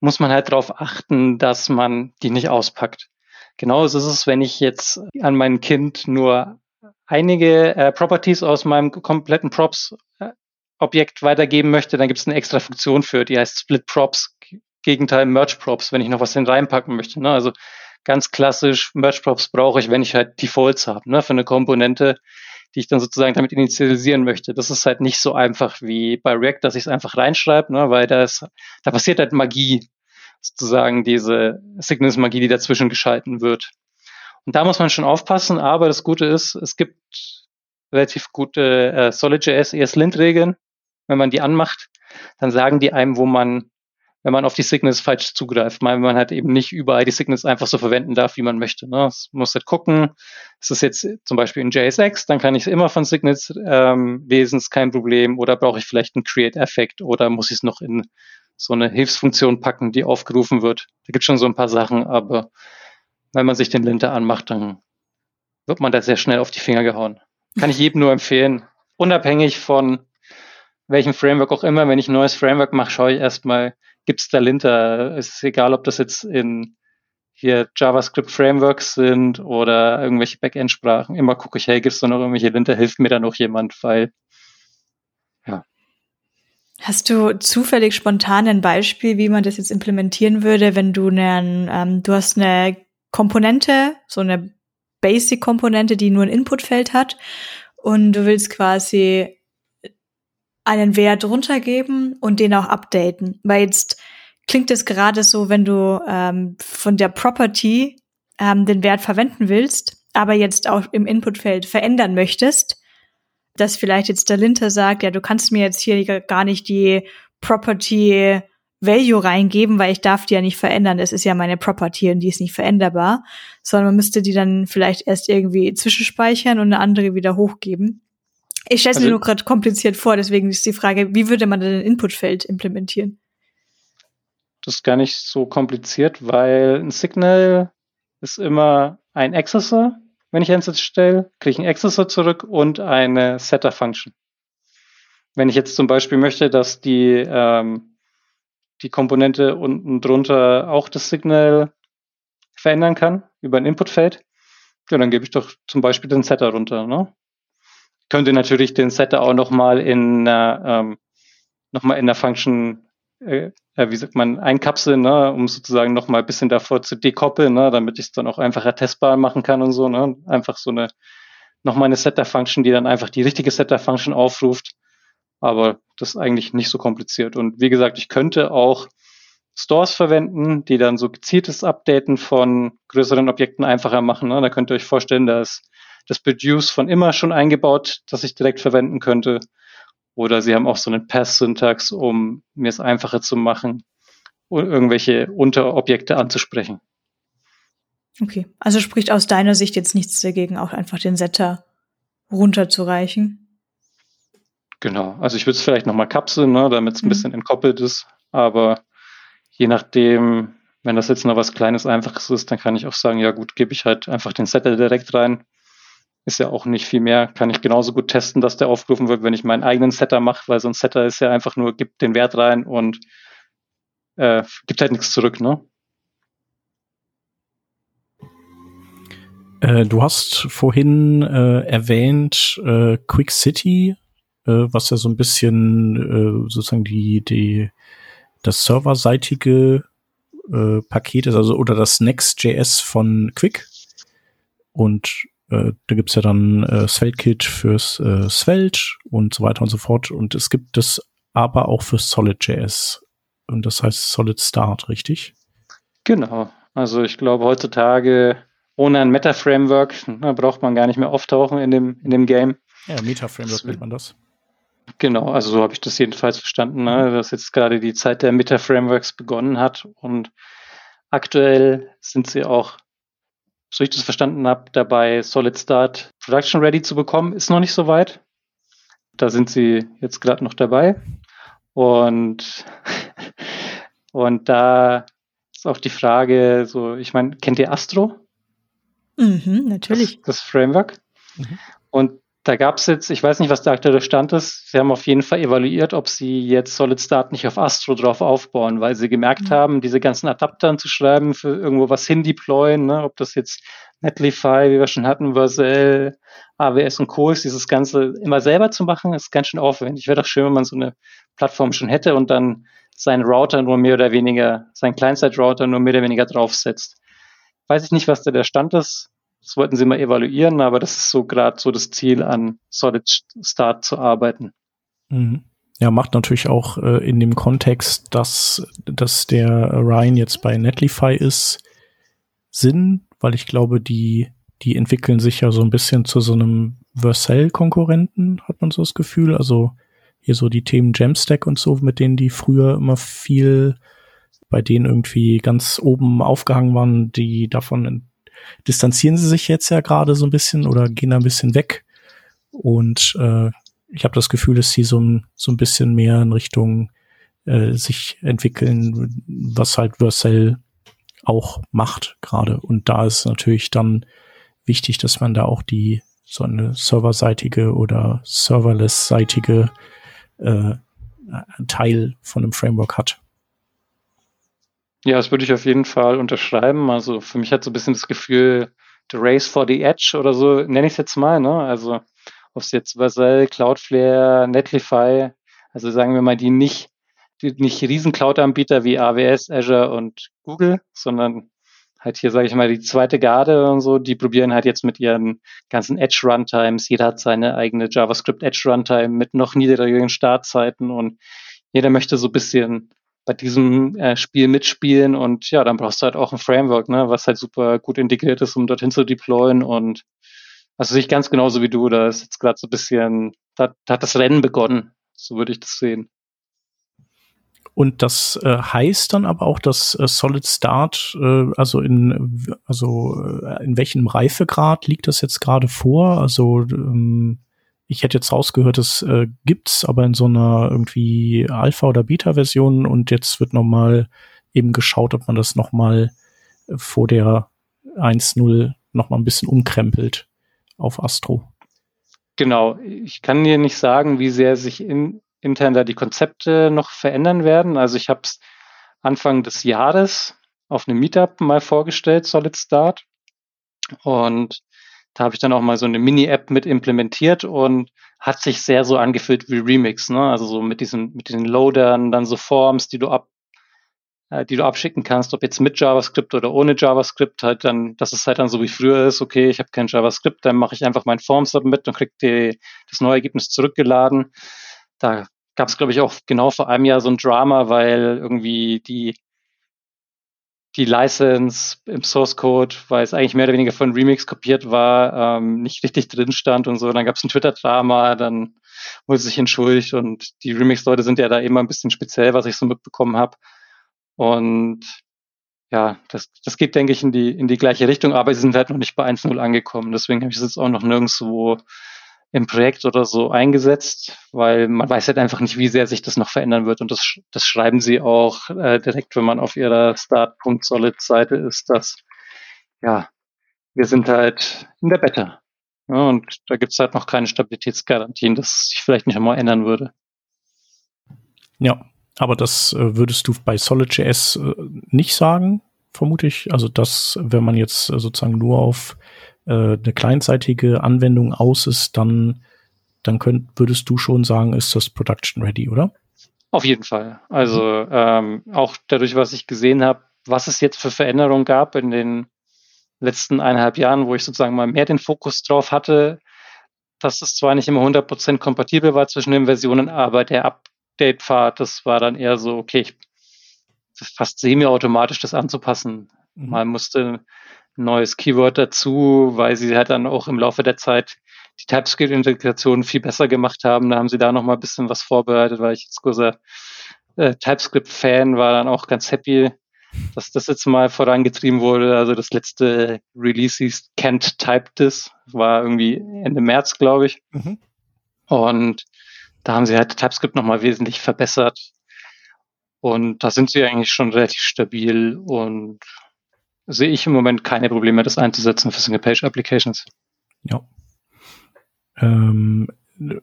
Muss man halt darauf achten, dass man die nicht auspackt. Genauso ist es, wenn ich jetzt an mein Kind nur einige äh, Properties aus meinem kompletten Props äh, weitergeben möchte, dann gibt es eine extra Funktion für, die heißt Split Props, Gegenteil Merge Props, wenn ich noch was hin reinpacken möchte. Ne? Also ganz klassisch Merge Props brauche ich, wenn ich halt Defaults habe, ne? für eine Komponente, die ich dann sozusagen damit initialisieren möchte. Das ist halt nicht so einfach wie bei React, dass ich es einfach reinschreibe, ne? weil das, da passiert halt Magie, sozusagen diese Signals-Magie, die dazwischen geschalten wird. Und da muss man schon aufpassen, aber das Gute ist, es gibt relativ gute äh, SolidJS ESLint-Regeln. Wenn man die anmacht, dann sagen die einem, wo man, wenn man auf die Signals falsch zugreift, weil man halt eben nicht überall die Signals einfach so verwenden darf, wie man möchte. Ne? Es muss halt gucken, ist es jetzt zum Beispiel in JSX, dann kann ich es immer von Signals ähm, lesen, ist kein Problem. Oder brauche ich vielleicht einen Create-Effekt oder muss ich es noch in so eine Hilfsfunktion packen, die aufgerufen wird. Da gibt es schon so ein paar Sachen, aber wenn man sich den Linter anmacht, dann wird man da sehr schnell auf die Finger gehauen. Kann ich jedem nur empfehlen. Unabhängig von welchem Framework auch immer, wenn ich ein neues Framework mache, schaue ich erstmal, gibt es da Linter? Es ist egal, ob das jetzt in hier JavaScript-Frameworks sind oder irgendwelche Backend-Sprachen. Immer gucke ich, hey, gibt es da noch irgendwelche Linter? Hilft mir da noch jemand? Weil, ja. Hast du zufällig spontan ein Beispiel, wie man das jetzt implementieren würde, wenn du einen, ähm, du hast eine Komponente, so eine Basic-Komponente, die nur ein Inputfeld hat und du willst quasi einen Wert runtergeben und den auch updaten. Weil jetzt klingt es gerade so, wenn du ähm, von der Property ähm, den Wert verwenden willst, aber jetzt auch im Inputfeld verändern möchtest, dass vielleicht jetzt der Linter sagt, ja, du kannst mir jetzt hier gar nicht die Property Value reingeben, weil ich darf die ja nicht verändern. Es ist ja meine Property und die ist nicht veränderbar, sondern man müsste die dann vielleicht erst irgendwie zwischenspeichern und eine andere wieder hochgeben. Ich stelle es also, mir nur gerade kompliziert vor, deswegen ist die Frage, wie würde man denn ein Inputfeld implementieren? Das ist gar nicht so kompliziert, weil ein Signal ist immer ein Accessor. Wenn ich eins stelle, kriege ich einen Accessor zurück und eine Setter-Function. Wenn ich jetzt zum Beispiel möchte, dass die ähm, die Komponente unten drunter auch das Signal verändern kann über ein Inputfeld, ja, dann gebe ich doch zum Beispiel den Setter runter. Ne? Könnte natürlich den Setter auch nochmal in ähm, noch mal in der Function, äh, wie sagt man, einkapseln, ne? um sozusagen nochmal ein bisschen davor zu dekoppeln, ne? damit ich es dann auch einfacher testbar machen kann und so. Ne? Einfach so eine nochmal eine Setter-Function, die dann einfach die richtige Setter-Function aufruft aber das ist eigentlich nicht so kompliziert. Und wie gesagt, ich könnte auch Stores verwenden, die dann so gezieltes Updaten von größeren Objekten einfacher machen. Ne? Da könnt ihr euch vorstellen, da ist das Produce von immer schon eingebaut, das ich direkt verwenden könnte. Oder sie haben auch so einen Pass-Syntax, um mir es einfacher zu machen, irgendwelche Unterobjekte anzusprechen. Okay, also spricht aus deiner Sicht jetzt nichts dagegen, auch einfach den Setter runterzureichen? Genau, also ich würde es vielleicht nochmal kapseln, ne, damit es ein mhm. bisschen entkoppelt ist, aber je nachdem, wenn das jetzt noch was Kleines, Einfaches ist, dann kann ich auch sagen, ja gut, gebe ich halt einfach den Setter direkt rein. Ist ja auch nicht viel mehr, kann ich genauso gut testen, dass der aufgerufen wird, wenn ich meinen eigenen Setter mache, weil so ein Setter ist ja einfach nur, gibt den Wert rein und äh, gibt halt nichts zurück, ne? Äh, du hast vorhin äh, erwähnt äh, Quick City äh, was ja so ein bisschen äh, sozusagen die, die, das serverseitige Paket ist, also oder das Next.js von Quick. Und äh, da gibt's ja dann äh, Svelte-Kit fürs äh, Svelte und so weiter und so fort. Und es gibt es aber auch für Solid.js. Und das heißt Solid Start, richtig? Genau. Also ich glaube heutzutage ohne ein Meta-Framework braucht man gar nicht mehr auftauchen in dem, in dem Game. Ja, Meta-Framework nennt man das. Genau, also so habe ich das jedenfalls verstanden, ne? dass jetzt gerade die Zeit der Meta-Frameworks begonnen hat und aktuell sind sie auch, so ich das verstanden habe, dabei Solid Start Production Ready zu bekommen. Ist noch nicht so weit. Da sind sie jetzt gerade noch dabei. Und, und da ist auch die Frage, so, ich meine, kennt ihr Astro? Mhm, natürlich. Das, das Framework. Mhm. Und da gab es jetzt, ich weiß nicht, was der aktuelle Stand ist. Sie haben auf jeden Fall evaluiert, ob sie jetzt Solid Start nicht auf Astro drauf aufbauen, weil sie gemerkt mhm. haben, diese ganzen Adaptern zu schreiben, für irgendwo was hin deployen, ne? ob das jetzt Netlify, wie wir schon hatten, Vercel, AWS und Co. ist, dieses Ganze immer selber zu machen, ist ganz schön aufwendig. Wäre doch schön, wenn man so eine Plattform schon hätte und dann seinen Router nur mehr oder weniger, seinen Client-Side-Router nur mehr oder weniger draufsetzt. Weiß ich nicht, was da der Stand ist. Das wollten sie mal evaluieren, aber das ist so gerade so das Ziel, an Solid Start zu arbeiten. Mhm. Ja, macht natürlich auch äh, in dem Kontext, dass, dass der Ryan jetzt bei Netlify ist, Sinn, weil ich glaube, die, die entwickeln sich ja so ein bisschen zu so einem Vercel-Konkurrenten, hat man so das Gefühl. Also hier so die Themen Jamstack und so, mit denen die früher immer viel bei denen irgendwie ganz oben aufgehangen waren, die davon distanzieren sie sich jetzt ja gerade so ein bisschen oder gehen da ein bisschen weg. Und äh, ich habe das Gefühl, dass sie so ein, so ein bisschen mehr in Richtung äh, sich entwickeln, was halt Vercel auch macht gerade. Und da ist natürlich dann wichtig, dass man da auch die so eine serverseitige oder serverless-seitige äh, Teil von einem Framework hat. Ja, das würde ich auf jeden Fall unterschreiben. Also für mich hat so ein bisschen das Gefühl, the race for the edge oder so, nenne ich es jetzt mal, ne? Also ob es jetzt Vercel, Cloudflare, Netlify, also sagen wir mal, die nicht, die nicht riesen Cloud-Anbieter wie AWS, Azure und Google, sondern halt hier, sage ich mal, die zweite Garde und so, die probieren halt jetzt mit ihren ganzen Edge-Runtimes. Jeder hat seine eigene JavaScript Edge-Runtime mit noch niedrigeren Startzeiten und jeder möchte so ein bisschen bei diesem äh, Spiel mitspielen und ja, dann brauchst du halt auch ein Framework, ne, was halt super gut integriert ist, um dorthin zu deployen und also sehe ich ganz genauso wie du, da ist jetzt gerade so ein bisschen, da, da hat das Rennen begonnen, so würde ich das sehen. Und das äh, heißt dann aber auch, dass äh, Solid Start, äh, also in also äh, in welchem Reifegrad liegt das jetzt gerade vor? Also ähm, ich hätte jetzt rausgehört, es äh, gibt's, aber in so einer irgendwie Alpha- oder Beta-Version und jetzt wird nochmal eben geschaut, ob man das nochmal vor der 1.0 nochmal ein bisschen umkrempelt auf Astro. Genau, ich kann dir nicht sagen, wie sehr sich in, intern da die Konzepte noch verändern werden. Also ich habe es Anfang des Jahres auf einem Meetup mal vorgestellt, Solid Start. Und da habe ich dann auch mal so eine Mini-App mit implementiert und hat sich sehr so angefühlt wie Remix, ne? Also so mit diesen, mit den Loadern, dann so Forms, die du ab, äh, die du abschicken kannst, ob jetzt mit JavaScript oder ohne JavaScript, halt dann, dass es halt dann so wie früher ist, okay, ich habe kein JavaScript, dann mache ich einfach mein Form-Submit und krieg die, das neue Ergebnis zurückgeladen. Da gab es, glaube ich, auch genau vor einem Jahr so ein Drama, weil irgendwie die die License im Source Code, weil es eigentlich mehr oder weniger von Remix kopiert war, ähm, nicht richtig drin stand und so. Dann gab es ein Twitter-Drama, dann wurde sich entschuldigt und die Remix-Leute sind ja da immer ein bisschen speziell, was ich so mitbekommen habe. Und ja, das, das geht, denke ich, in die, in die gleiche Richtung, aber sie sind halt noch nicht bei 1.0 angekommen. Deswegen habe ich es jetzt auch noch nirgendwo im Projekt oder so eingesetzt, weil man weiß halt einfach nicht, wie sehr sich das noch verändern wird. Und das, das schreiben sie auch äh, direkt, wenn man auf ihrer Start.solid-Seite ist, dass ja, wir sind halt in der Beta. Ja, und da gibt es halt noch keine Stabilitätsgarantien, dass sich vielleicht nicht einmal ändern würde. Ja, aber das äh, würdest du bei SolidJS äh, nicht sagen, vermute ich. Also das, wenn man jetzt äh, sozusagen nur auf äh, eine clientseitige Anwendung aus ist, dann, dann könnt, würdest du schon sagen, ist das Production ready, oder? Auf jeden Fall. Also ähm, auch dadurch, was ich gesehen habe, was es jetzt für Veränderungen gab in den letzten eineinhalb Jahren, wo ich sozusagen mal mehr den Fokus drauf hatte, dass es zwar nicht immer 100% kompatibel war zwischen den Versionen, aber der Update-Pfad, das war dann eher so, okay, ich, fast semi-automatisch das anzupassen. Mhm. Man musste neues Keyword dazu, weil sie halt dann auch im Laufe der Zeit die TypeScript-Integration viel besser gemacht haben. Da haben sie da noch mal ein bisschen was vorbereitet, weil ich jetzt großer äh, TypeScript-Fan war, dann auch ganz happy, dass das jetzt mal vorangetrieben wurde. Also das letzte Release hieß Can't Type This, war irgendwie Ende März, glaube ich. Mhm. Und da haben sie halt TypeScript noch mal wesentlich verbessert. Und da sind sie eigentlich schon relativ stabil und sehe ich im Moment keine Probleme, das einzusetzen für Single-Page-Applications. Ja. Ähm,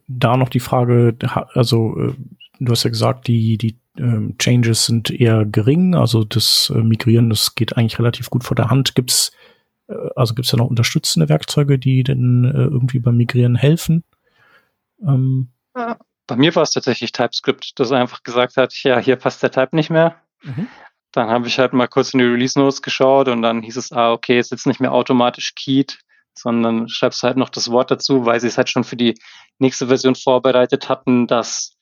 da noch die Frage, also äh, du hast ja gesagt, die, die ähm, Changes sind eher gering, also das äh, Migrieren, das geht eigentlich relativ gut vor der Hand. Gibt's äh, also gibt's da noch unterstützende Werkzeuge, die denn äh, irgendwie beim Migrieren helfen? Ähm, Bei mir war es tatsächlich TypeScript, das einfach gesagt hat, ja, hier passt der Type nicht mehr. Mhm. Dann habe ich halt mal kurz in die Release Notes geschaut und dann hieß es, ah, okay, ist jetzt nicht mehr automatisch keyed, sondern schreibst halt noch das Wort dazu, weil sie es halt schon für die nächste Version vorbereitet hatten, dass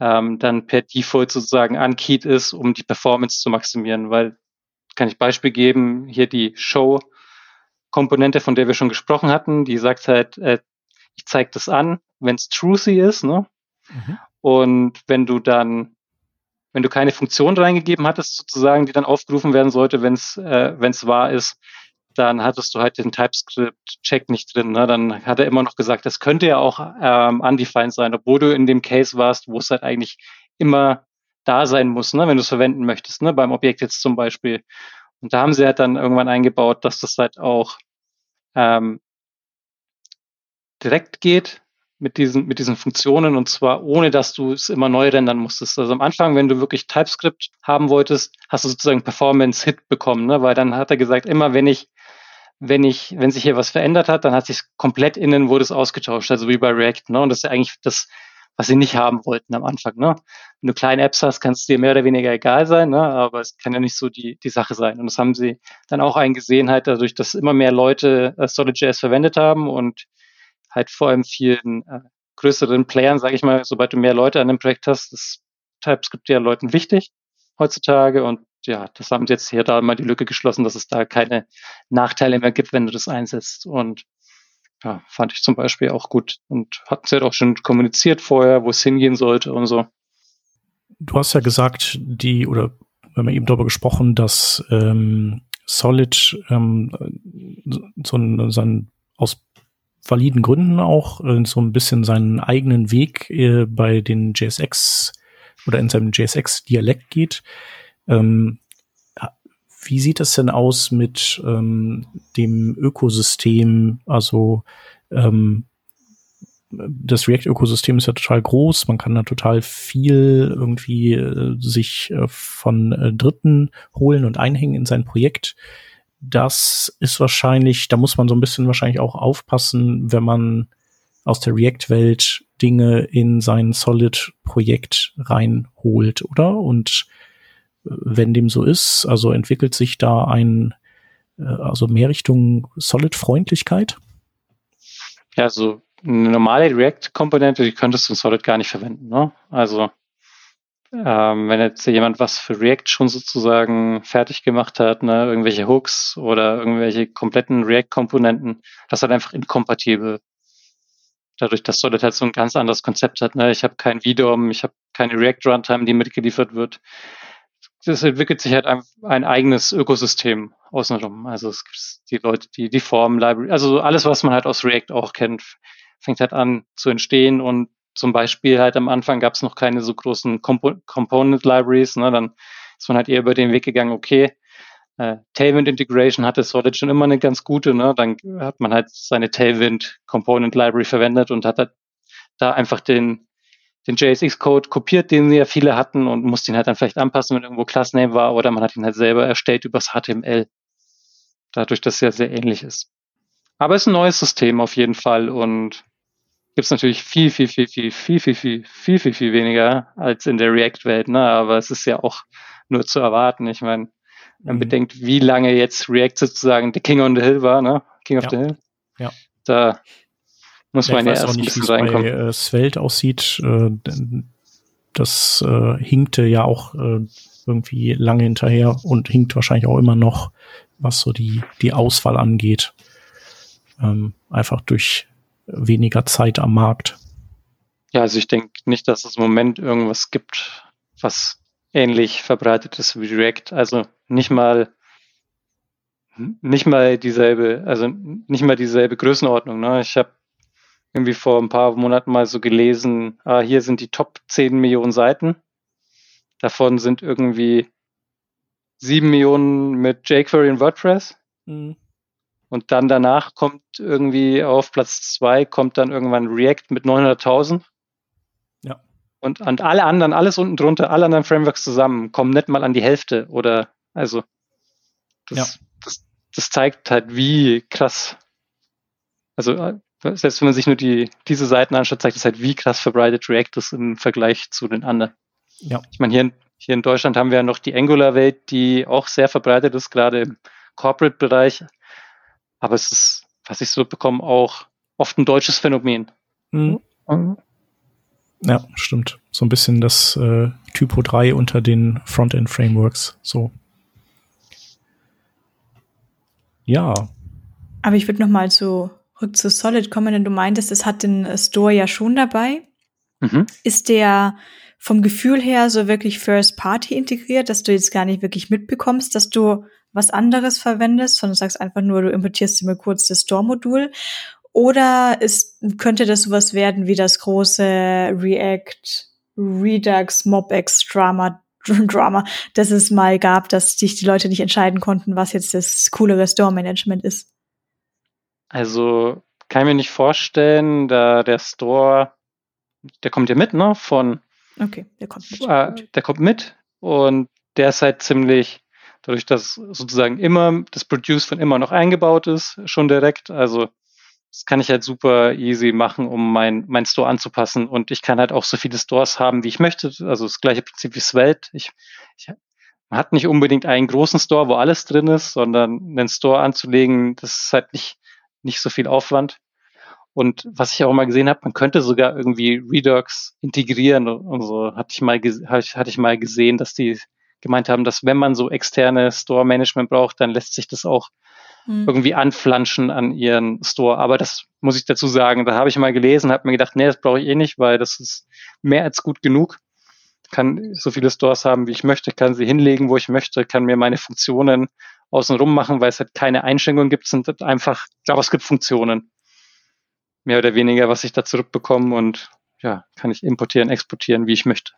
ähm, dann per Default sozusagen unkeyed ist, um die Performance zu maximieren, weil kann ich Beispiel geben, hier die Show-Komponente, von der wir schon gesprochen hatten, die sagt halt, äh, ich zeige das an, wenn es truthy ist, ne? Mhm. Und wenn du dann, wenn du keine Funktion reingegeben hattest, sozusagen, die dann aufgerufen werden sollte, wenn es äh, wenn's wahr ist, dann hattest du halt den TypeScript-Check nicht drin. Ne? Dann hat er immer noch gesagt, das könnte ja auch ähm, undefined sein, obwohl du in dem Case warst, wo es halt eigentlich immer da sein muss, ne? wenn du es verwenden möchtest, ne? beim Objekt jetzt zum Beispiel. Und da haben sie halt dann irgendwann eingebaut, dass das halt auch ähm, direkt geht mit diesen, mit diesen Funktionen und zwar ohne, dass du es immer neu rendern musstest. Also am Anfang, wenn du wirklich TypeScript haben wolltest, hast du sozusagen Performance-Hit bekommen, ne? weil dann hat er gesagt, immer wenn ich wenn ich, wenn sich hier was verändert hat, dann hat sich komplett innen wurde es ausgetauscht, also wie bei React, ne? Und das ist ja eigentlich das, was sie nicht haben wollten am Anfang, ne? Wenn du kleine Apps hast, kann es dir mehr oder weniger egal sein, ne? Aber es kann ja nicht so die, die Sache sein. Und das haben sie dann auch eingesehen, halt dadurch, dass immer mehr Leute äh, Solid.js verwendet haben und halt vor allem vielen äh, größeren Playern, sage ich mal, sobald du mehr Leute an dem Projekt hast, ist TypeScript ja Leuten wichtig heutzutage und ja, das haben sie jetzt hier da mal die Lücke geschlossen, dass es da keine Nachteile mehr gibt, wenn du das einsetzt. Und ja, fand ich zum Beispiel auch gut und hatten sie halt auch schon kommuniziert vorher, wo es hingehen sollte und so. Du hast ja gesagt, die, oder wir haben eben darüber gesprochen, dass ähm, Solid ähm, so, ein, so ein aus validen Gründen auch äh, so ein bisschen seinen eigenen Weg äh, bei den JSX oder in seinem JSX-Dialekt geht. Ähm, wie sieht es denn aus mit ähm, dem Ökosystem? Also ähm, das React-Ökosystem ist ja total groß. Man kann da total viel irgendwie äh, sich äh, von äh, Dritten holen und einhängen in sein Projekt. Das ist wahrscheinlich, da muss man so ein bisschen wahrscheinlich auch aufpassen, wenn man aus der React-Welt Dinge in sein Solid-Projekt reinholt, oder? Und wenn dem so ist, also entwickelt sich da ein, äh, also mehr Richtung Solid-Freundlichkeit? Ja, also eine normale React-Komponente, die könntest du in Solid gar nicht verwenden. Ne? Also ähm, wenn jetzt jemand was für React schon sozusagen fertig gemacht hat, ne, irgendwelche Hooks oder irgendwelche kompletten React-Komponenten, das ist halt einfach inkompatibel. Dadurch, dass Solid halt so ein ganz anderes Konzept hat. Ne? Ich habe kein VDOM, ich habe keine React-Runtime, die mitgeliefert wird das entwickelt sich halt ein, ein eigenes Ökosystem außenrum. Also es gibt die Leute, die die Form, Library, also alles, was man halt aus React auch kennt, fängt halt an zu entstehen und zum Beispiel halt am Anfang gab es noch keine so großen Compo Component Libraries, ne, dann ist man halt eher über den Weg gegangen, okay, äh, Tailwind Integration hatte Solid schon immer eine ganz gute, ne, dann hat man halt seine Tailwind Component Library verwendet und hat halt da einfach den den JSX-Code kopiert, den ja viele hatten und musste ihn halt dann vielleicht anpassen, wenn irgendwo Classname war, oder man hat ihn halt selber erstellt übers HTML. Dadurch, dass es ja sehr ähnlich ist. Aber es ist ein neues System auf jeden Fall und gibt es natürlich viel, viel, viel, viel, viel, viel, viel, viel, viel, viel weniger als in der React-Welt, ne? Aber es ist ja auch nur zu erwarten. Ich meine, man mhm. bedenkt, wie lange jetzt React sozusagen der King on the Hill war, ne? King of ja. the Hill. Ja. Da muss ja, man ja erst auch nicht, wie es bei äh, Svelte aussieht. Äh, das äh, hinkte ja auch äh, irgendwie lange hinterher und hinkt wahrscheinlich auch immer noch, was so die, die Auswahl angeht. Ähm, einfach durch weniger Zeit am Markt. Ja, also ich denke nicht, dass es im Moment irgendwas gibt, was ähnlich verbreitet ist wie React. Also nicht mal nicht mal dieselbe, also nicht mal dieselbe Größenordnung. Ne? Ich habe irgendwie vor ein paar Monaten mal so gelesen, ah, hier sind die Top 10 Millionen Seiten. Davon sind irgendwie sieben Millionen mit jQuery und WordPress. Mhm. Und dann danach kommt irgendwie auf Platz zwei kommt dann irgendwann React mit 900.000. Ja. Und, und alle anderen, alles unten drunter, alle anderen Frameworks zusammen kommen nicht mal an die Hälfte oder, also, das, Ja. das, das zeigt halt, wie krass, also, äh, selbst wenn man sich nur die, diese Seiten anschaut, zeigt es halt, wie krass verbreitet React ist im Vergleich zu den anderen. Ja. Ich meine, hier in, hier in Deutschland haben wir ja noch die Angular-Welt, die auch sehr verbreitet ist, gerade im Corporate-Bereich. Aber es ist, was ich so bekomme, auch oft ein deutsches Phänomen. Mhm. Ja, stimmt. So ein bisschen das äh, Typo 3 unter den Frontend-Frameworks. So. Ja, Aber ich würde noch mal zurück zu Solid kommen, denn du meintest, es hat den äh, Store ja schon dabei. Mhm. Ist der vom Gefühl her so wirklich First Party integriert, dass du jetzt gar nicht wirklich mitbekommst, dass du was anderes verwendest, sondern sagst einfach nur, du importierst dir mal kurz das Store-Modul? Oder ist, könnte das sowas werden wie das große React Redux MobX Drama, Drama, das es mal gab, dass sich die Leute nicht entscheiden konnten, was jetzt das coolere Store-Management ist? Also kann ich mir nicht vorstellen, da der Store, der kommt ja mit, ne? Von Okay, der kommt mit. äh, der kommt mit und der ist halt ziemlich, dadurch, dass sozusagen immer das Produce von immer noch eingebaut ist, schon direkt. Also das kann ich halt super easy machen, um mein, mein Store anzupassen. Und ich kann halt auch so viele Stores haben, wie ich möchte. Also das gleiche Prinzip wie Svelte. Ich, ich, man hat nicht unbedingt einen großen Store, wo alles drin ist, sondern einen Store anzulegen, das ist halt nicht, nicht so viel Aufwand. Und was ich auch mal gesehen habe, man könnte sogar irgendwie Redux integrieren und so. Hatte ich mal, hatte ich mal gesehen, dass die gemeint haben, dass wenn man so externe Store-Management braucht, dann lässt sich das auch Hm. irgendwie anflanschen an ihren Store. Aber das muss ich dazu sagen, da habe ich mal gelesen, habe mir gedacht, nee, das brauche ich eh nicht, weil das ist mehr als gut genug. Kann so viele Stores haben, wie ich möchte, kann sie hinlegen, wo ich möchte, kann mir meine Funktionen außenrum machen, weil es halt keine Einschränkungen gibt, sind halt einfach JavaScript-Funktionen. Mehr oder weniger, was ich da zurückbekomme und ja, kann ich importieren, exportieren, wie ich möchte.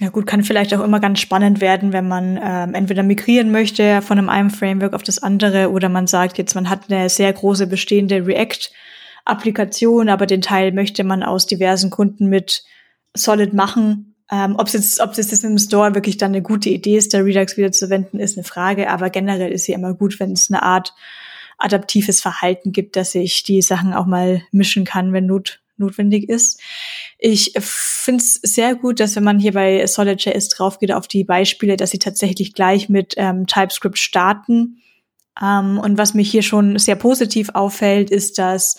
Ja gut, kann vielleicht auch immer ganz spannend werden, wenn man ähm, entweder migrieren möchte von einem, einem Framework auf das andere oder man sagt jetzt, man hat eine sehr große bestehende React-Applikation, aber den Teil möchte man aus diversen Kunden mit Solid machen. Ähm, ob es jetzt, ob es jetzt dem Store wirklich dann eine gute Idee ist, der Redux wieder zu wenden, ist eine Frage, aber generell ist sie immer gut, wenn es eine Art adaptives Verhalten gibt, dass ich die Sachen auch mal mischen kann, wenn not, notwendig ist. Ich finde es sehr gut, dass wenn man hier bei Solid.js drauf geht auf die Beispiele, dass sie tatsächlich gleich mit ähm, TypeScript starten. Ähm, und was mich hier schon sehr positiv auffällt, ist, dass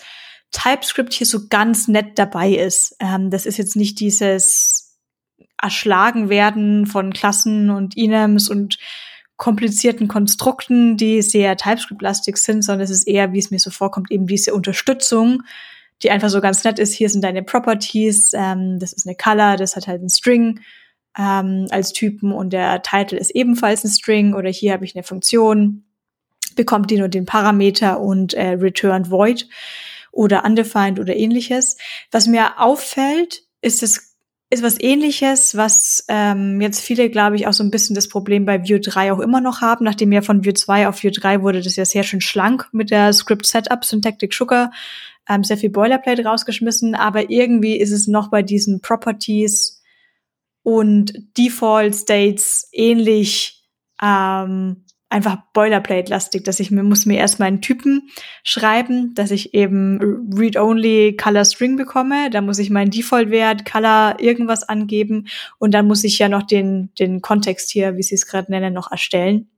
TypeScript hier so ganz nett dabei ist. Ähm, das ist jetzt nicht dieses Erschlagen werden von Klassen und Enums und komplizierten Konstrukten, die sehr TypeScript-lastig sind, sondern es ist eher, wie es mir so vorkommt, eben diese Unterstützung, die einfach so ganz nett ist. Hier sind deine Properties, ähm, das ist eine Color, das hat halt einen String ähm, als Typen und der Title ist ebenfalls ein String oder hier habe ich eine Funktion, bekommt den und den Parameter und äh, returned void oder undefined oder ähnliches. Was mir auffällt, ist es ist was ähnliches, was ähm, jetzt viele, glaube ich, auch so ein bisschen das Problem bei Vue 3 auch immer noch haben. Nachdem ja von Vue 2 auf Vue 3 wurde das ja sehr schön schlank mit der Script Setup, Syntactic Sugar, ähm, sehr viel Boilerplate rausgeschmissen, aber irgendwie ist es noch bei diesen Properties und Default States ähnlich ähm, einfach Boilerplate-lastig, dass ich mir muss mir erstmal einen Typen schreiben, dass ich eben read-only Color String bekomme, dann muss ich meinen Default-Wert Color irgendwas angeben und dann muss ich ja noch den den Kontext hier, wie sie es gerade nennen, noch erstellen.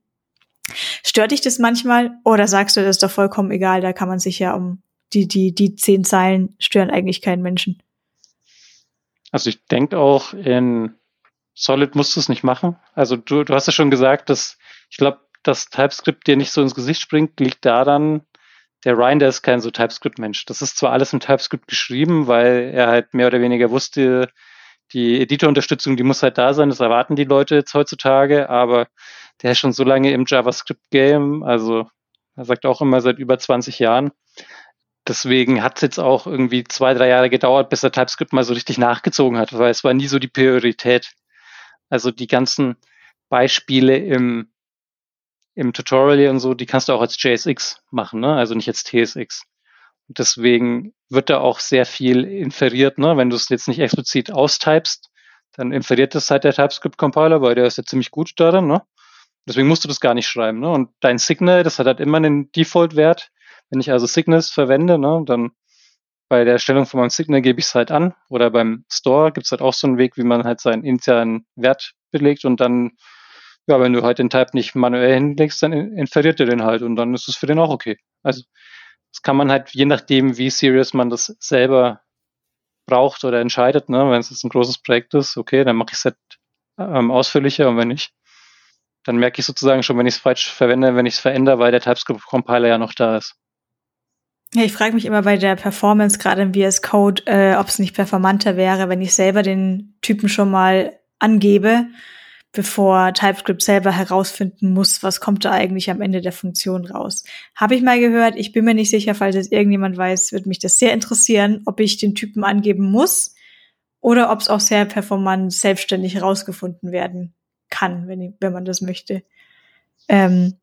Stört dich das manchmal oder sagst du, das ist doch vollkommen egal, da kann man sich ja um die die die zehn Zeilen stören eigentlich keinen Menschen. Also ich denke auch in Solid musst du es nicht machen. Also du, du hast ja schon gesagt, dass ich glaube, dass TypeScript dir nicht so ins Gesicht springt, liegt daran, der Ryan, der ist kein so TypeScript-Mensch. Das ist zwar alles in TypeScript geschrieben, weil er halt mehr oder weniger wusste, die Editor-Unterstützung, die muss halt da sein, das erwarten die Leute jetzt heutzutage, aber der ist schon so lange im JavaScript-Game, also er sagt auch immer seit über 20 Jahren. Deswegen hat es jetzt auch irgendwie zwei, drei Jahre gedauert, bis er TypeScript mal so richtig nachgezogen hat, weil es war nie so die Priorität. Also die ganzen Beispiele im im Tutorial und so, die kannst du auch als JSX machen, ne? also nicht als TSX. Und deswegen wird da auch sehr viel inferiert, ne? wenn du es jetzt nicht explizit austypest, dann inferiert das halt der TypeScript-Compiler, weil der ist ja ziemlich gut darin. Ne? Deswegen musst du das gar nicht schreiben. Ne? Und dein Signal, das hat halt immer einen Default-Wert. Wenn ich also Signals verwende, ne, dann bei der Erstellung von meinem Signal gebe ich es halt an. Oder beim Store gibt es halt auch so einen Weg, wie man halt seinen internen Wert belegt und dann, ja, wenn du halt den Type nicht manuell hinlegst, dann inferiert er den halt und dann ist es für den auch okay. Also das kann man halt, je nachdem, wie serious man das selber braucht oder entscheidet, ne, wenn es jetzt ein großes Projekt ist, okay, dann mache ich es halt ähm, ausführlicher und wenn nicht, dann merke ich sozusagen schon, wenn ich es falsch verwende, wenn ich es verändere, weil der TypeScript-Compiler ja noch da ist. Ja, ich frage mich immer bei der Performance, gerade im VS Code, äh, ob es nicht performanter wäre, wenn ich selber den Typen schon mal angebe, bevor TypeScript selber herausfinden muss, was kommt da eigentlich am Ende der Funktion raus. Habe ich mal gehört, ich bin mir nicht sicher, falls es irgendjemand weiß, wird mich das sehr interessieren, ob ich den Typen angeben muss oder ob es auch sehr performant selbstständig herausgefunden werden kann, wenn, wenn man das möchte. Ähm,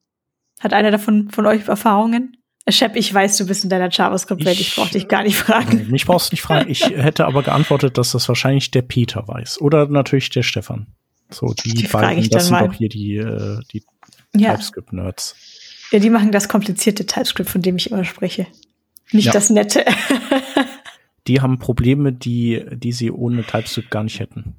hat einer davon von euch Erfahrungen? Shep, ich weiß, du bist in deiner JavaScript-Welt, ich, ich brauche dich gar nicht fragen. Mich brauchst du nicht fragen. Ich hätte aber geantwortet, dass das wahrscheinlich der Peter weiß. Oder natürlich der Stefan. So, die, die beiden, das sind mal. doch hier die, äh, die ja. TypeScript-Nerds. Ja, die machen das komplizierte TypeScript, von dem ich immer spreche. Nicht ja. das Nette. die haben Probleme, die, die sie ohne TypeScript gar nicht hätten.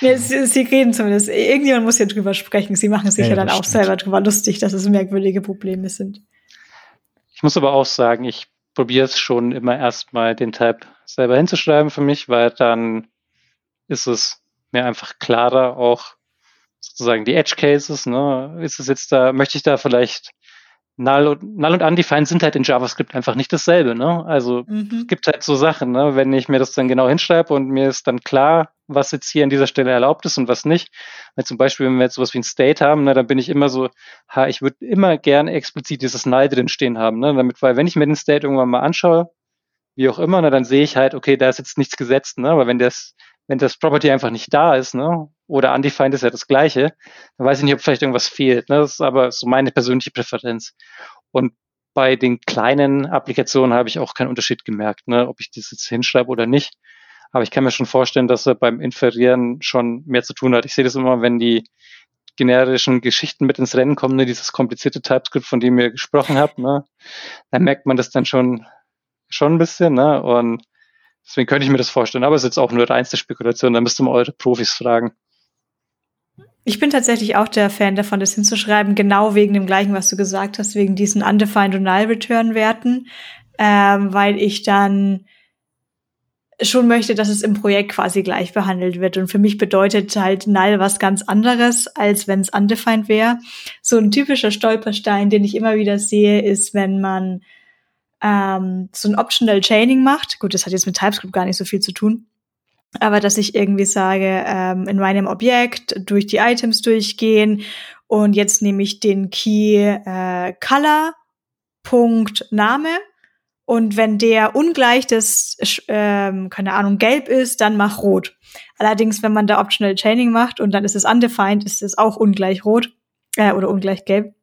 Ja, sie, sie, reden zumindest. Irgendjemand muss ja drüber sprechen. Sie machen sich ja, ja dann auch stimmt. selber drüber lustig, dass es merkwürdige Probleme sind. Ich muss aber auch sagen, ich probiere es schon immer erstmal den Type selber hinzuschreiben für mich, weil dann ist es mir einfach klarer, auch sozusagen die Edge Cases, ne? Ist es jetzt da, möchte ich da vielleicht Null und, Null und Undefined sind halt in JavaScript einfach nicht dasselbe, ne? Also mhm. es gibt halt so Sachen, ne? Wenn ich mir das dann genau hinschreibe und mir ist dann klar, was jetzt hier an dieser Stelle erlaubt ist und was nicht. Weil zum Beispiel, wenn wir jetzt sowas wie ein State haben, ne, dann bin ich immer so, ha, ich würde immer gerne explizit dieses Null drin stehen haben, ne? Damit, weil wenn ich mir den State irgendwann mal anschaue, wie auch immer, ne, dann sehe ich halt, okay, da ist jetzt nichts gesetzt, ne? Aber wenn das, wenn das Property einfach nicht da ist, ne? Oder undefined ist ja das Gleiche, dann weiß ich nicht, ob vielleicht irgendwas fehlt. Ne? Das ist aber so meine persönliche Präferenz. Und bei den kleinen Applikationen habe ich auch keinen Unterschied gemerkt, ne? ob ich das jetzt hinschreibe oder nicht. Aber ich kann mir schon vorstellen, dass er beim Inferieren schon mehr zu tun hat. Ich sehe das immer, wenn die generischen Geschichten mit ins Rennen kommen, ne, dieses komplizierte TypeScript, von dem ihr gesprochen habt, ne, dann merkt man das dann schon, schon ein bisschen, ne, und deswegen könnte ich mir das vorstellen. Aber es ist jetzt auch nur reinste Spekulation, da müsst ihr mal eure Profis fragen. Ich bin tatsächlich auch der Fan davon, das hinzuschreiben, genau wegen dem gleichen, was du gesagt hast, wegen diesen undefined und null return Werten, ähm, weil ich dann schon möchte, dass es im Projekt quasi gleich behandelt wird. Und für mich bedeutet halt null was ganz anderes, als wenn es undefined wäre. So ein typischer Stolperstein, den ich immer wieder sehe, ist, wenn man ähm, so ein Optional Chaining macht. Gut, das hat jetzt mit TypeScript gar nicht so viel zu tun aber dass ich irgendwie sage, ähm, in meinem Objekt durch die Items durchgehen und jetzt nehme ich den Key äh, Color Punkt Name und wenn der ungleich des, ähm, keine Ahnung, gelb ist, dann mach rot. Allerdings, wenn man da Optional Chaining macht und dann ist es undefined, ist es auch ungleich rot äh, oder ungleich gelb.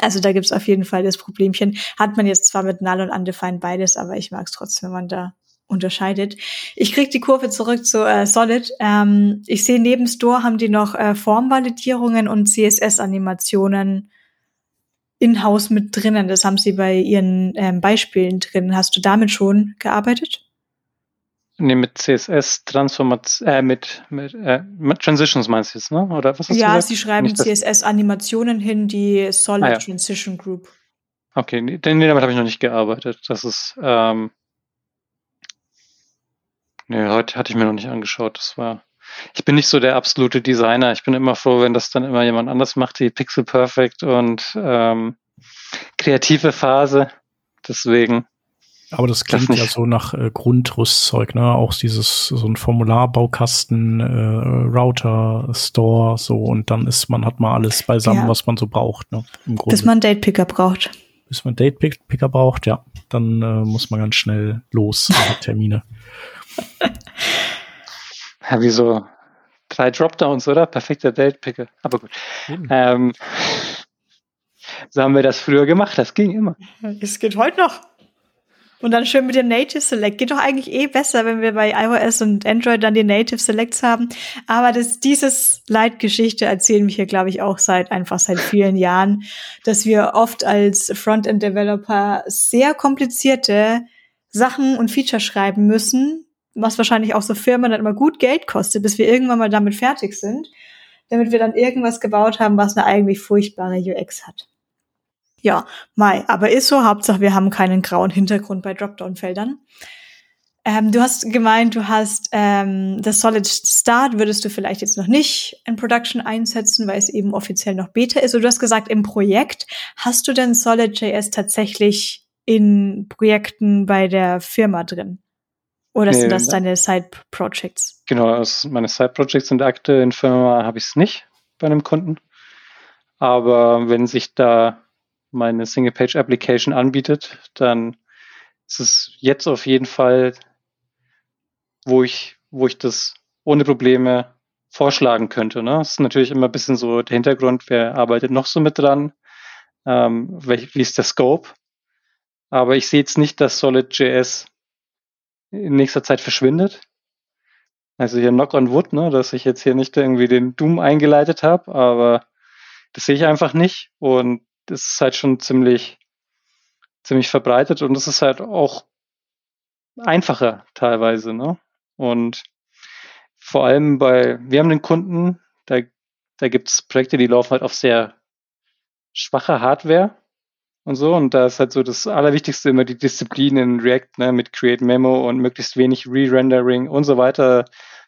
Also da gibt's auf jeden Fall das Problemchen. Hat man jetzt zwar mit Null und Undefined beides, aber ich mag es trotzdem, wenn man da unterscheidet. Ich krieg die Kurve zurück zu äh, Solid. Ähm, ich sehe neben Store haben die noch äh, Formvalidierungen und CSS-Animationen in-house mit drinnen. Das haben sie bei ihren ähm, Beispielen drin. Hast du damit schon gearbeitet? Nee, mit CSS Transformation, äh, mit, mit, äh, mit Transitions meinst du jetzt, ne? Oder was hast ja, du gesagt? sie schreiben CSS Animationen hin, die Solid ah, ja. Transition Group. Okay, nee, damit habe ich noch nicht gearbeitet. Das ist ähm, Nee, heute hatte ich mir noch nicht angeschaut. Das war. Ich bin nicht so der absolute Designer. Ich bin immer froh, wenn das dann immer jemand anders macht, die Pixel Perfect und ähm, kreative Phase. Deswegen. Aber das klingt das ja so nach äh, Grundrüstzeug, ne? Auch dieses so ein Formularbaukasten, äh, Router, Store, so und dann ist man hat man alles beisammen, ja. was man so braucht, ne? Im Grunde. Bis man Date Picker braucht. Bis man Date Picker braucht, ja, dann äh, muss man ganz schnell los Termine ja, wie so drei Dropdowns, oder? Perfekter Date-Picker. Aber gut. Ähm, so haben wir das früher gemacht, das ging immer. Es geht heute noch. Und dann schön mit dem Native Select. Geht doch eigentlich eh besser, wenn wir bei iOS und Android dann die Native Selects haben. Aber das, dieses Leitgeschichte erzählen wir hier, glaube ich, auch seit einfach seit vielen Jahren, dass wir oft als Frontend-Developer sehr komplizierte Sachen und Features schreiben müssen, was wahrscheinlich auch so Firmen dann immer gut Geld kostet, bis wir irgendwann mal damit fertig sind, damit wir dann irgendwas gebaut haben, was eine eigentlich furchtbare UX hat. Ja, Mai, aber ist so, Hauptsache wir haben keinen grauen Hintergrund bei Dropdown-Feldern. Ähm, du hast gemeint, du hast ähm, das Solid Start würdest du vielleicht jetzt noch nicht in Production einsetzen, weil es eben offiziell noch Beta ist. Und du hast gesagt, im Projekt hast du denn Solid.js tatsächlich in Projekten bei der Firma drin? Oder nee, sind das deine Side-Projects? Genau, also meine Side-Projects und Akte in Firma habe ich es nicht bei einem Kunden. Aber wenn sich da meine Single-Page-Application anbietet, dann ist es jetzt auf jeden Fall, wo ich, wo ich das ohne Probleme vorschlagen könnte. Ne? Das ist natürlich immer ein bisschen so der Hintergrund, wer arbeitet noch so mit dran, ähm, wie ist der Scope. Aber ich sehe jetzt nicht, dass Solid.js in nächster Zeit verschwindet. Also hier Knock on Wood, ne, dass ich jetzt hier nicht irgendwie den Doom eingeleitet habe, aber das sehe ich einfach nicht. Und das ist halt schon ziemlich, ziemlich verbreitet und es ist halt auch einfacher teilweise, ne? Und vor allem bei, wir haben den Kunden, da, da gibt es Projekte, die laufen halt auf sehr schwache Hardware und so. Und da ist halt so das Allerwichtigste immer die Disziplin in React, ne, mit Create Memo und möglichst wenig Re-Rendering und so weiter.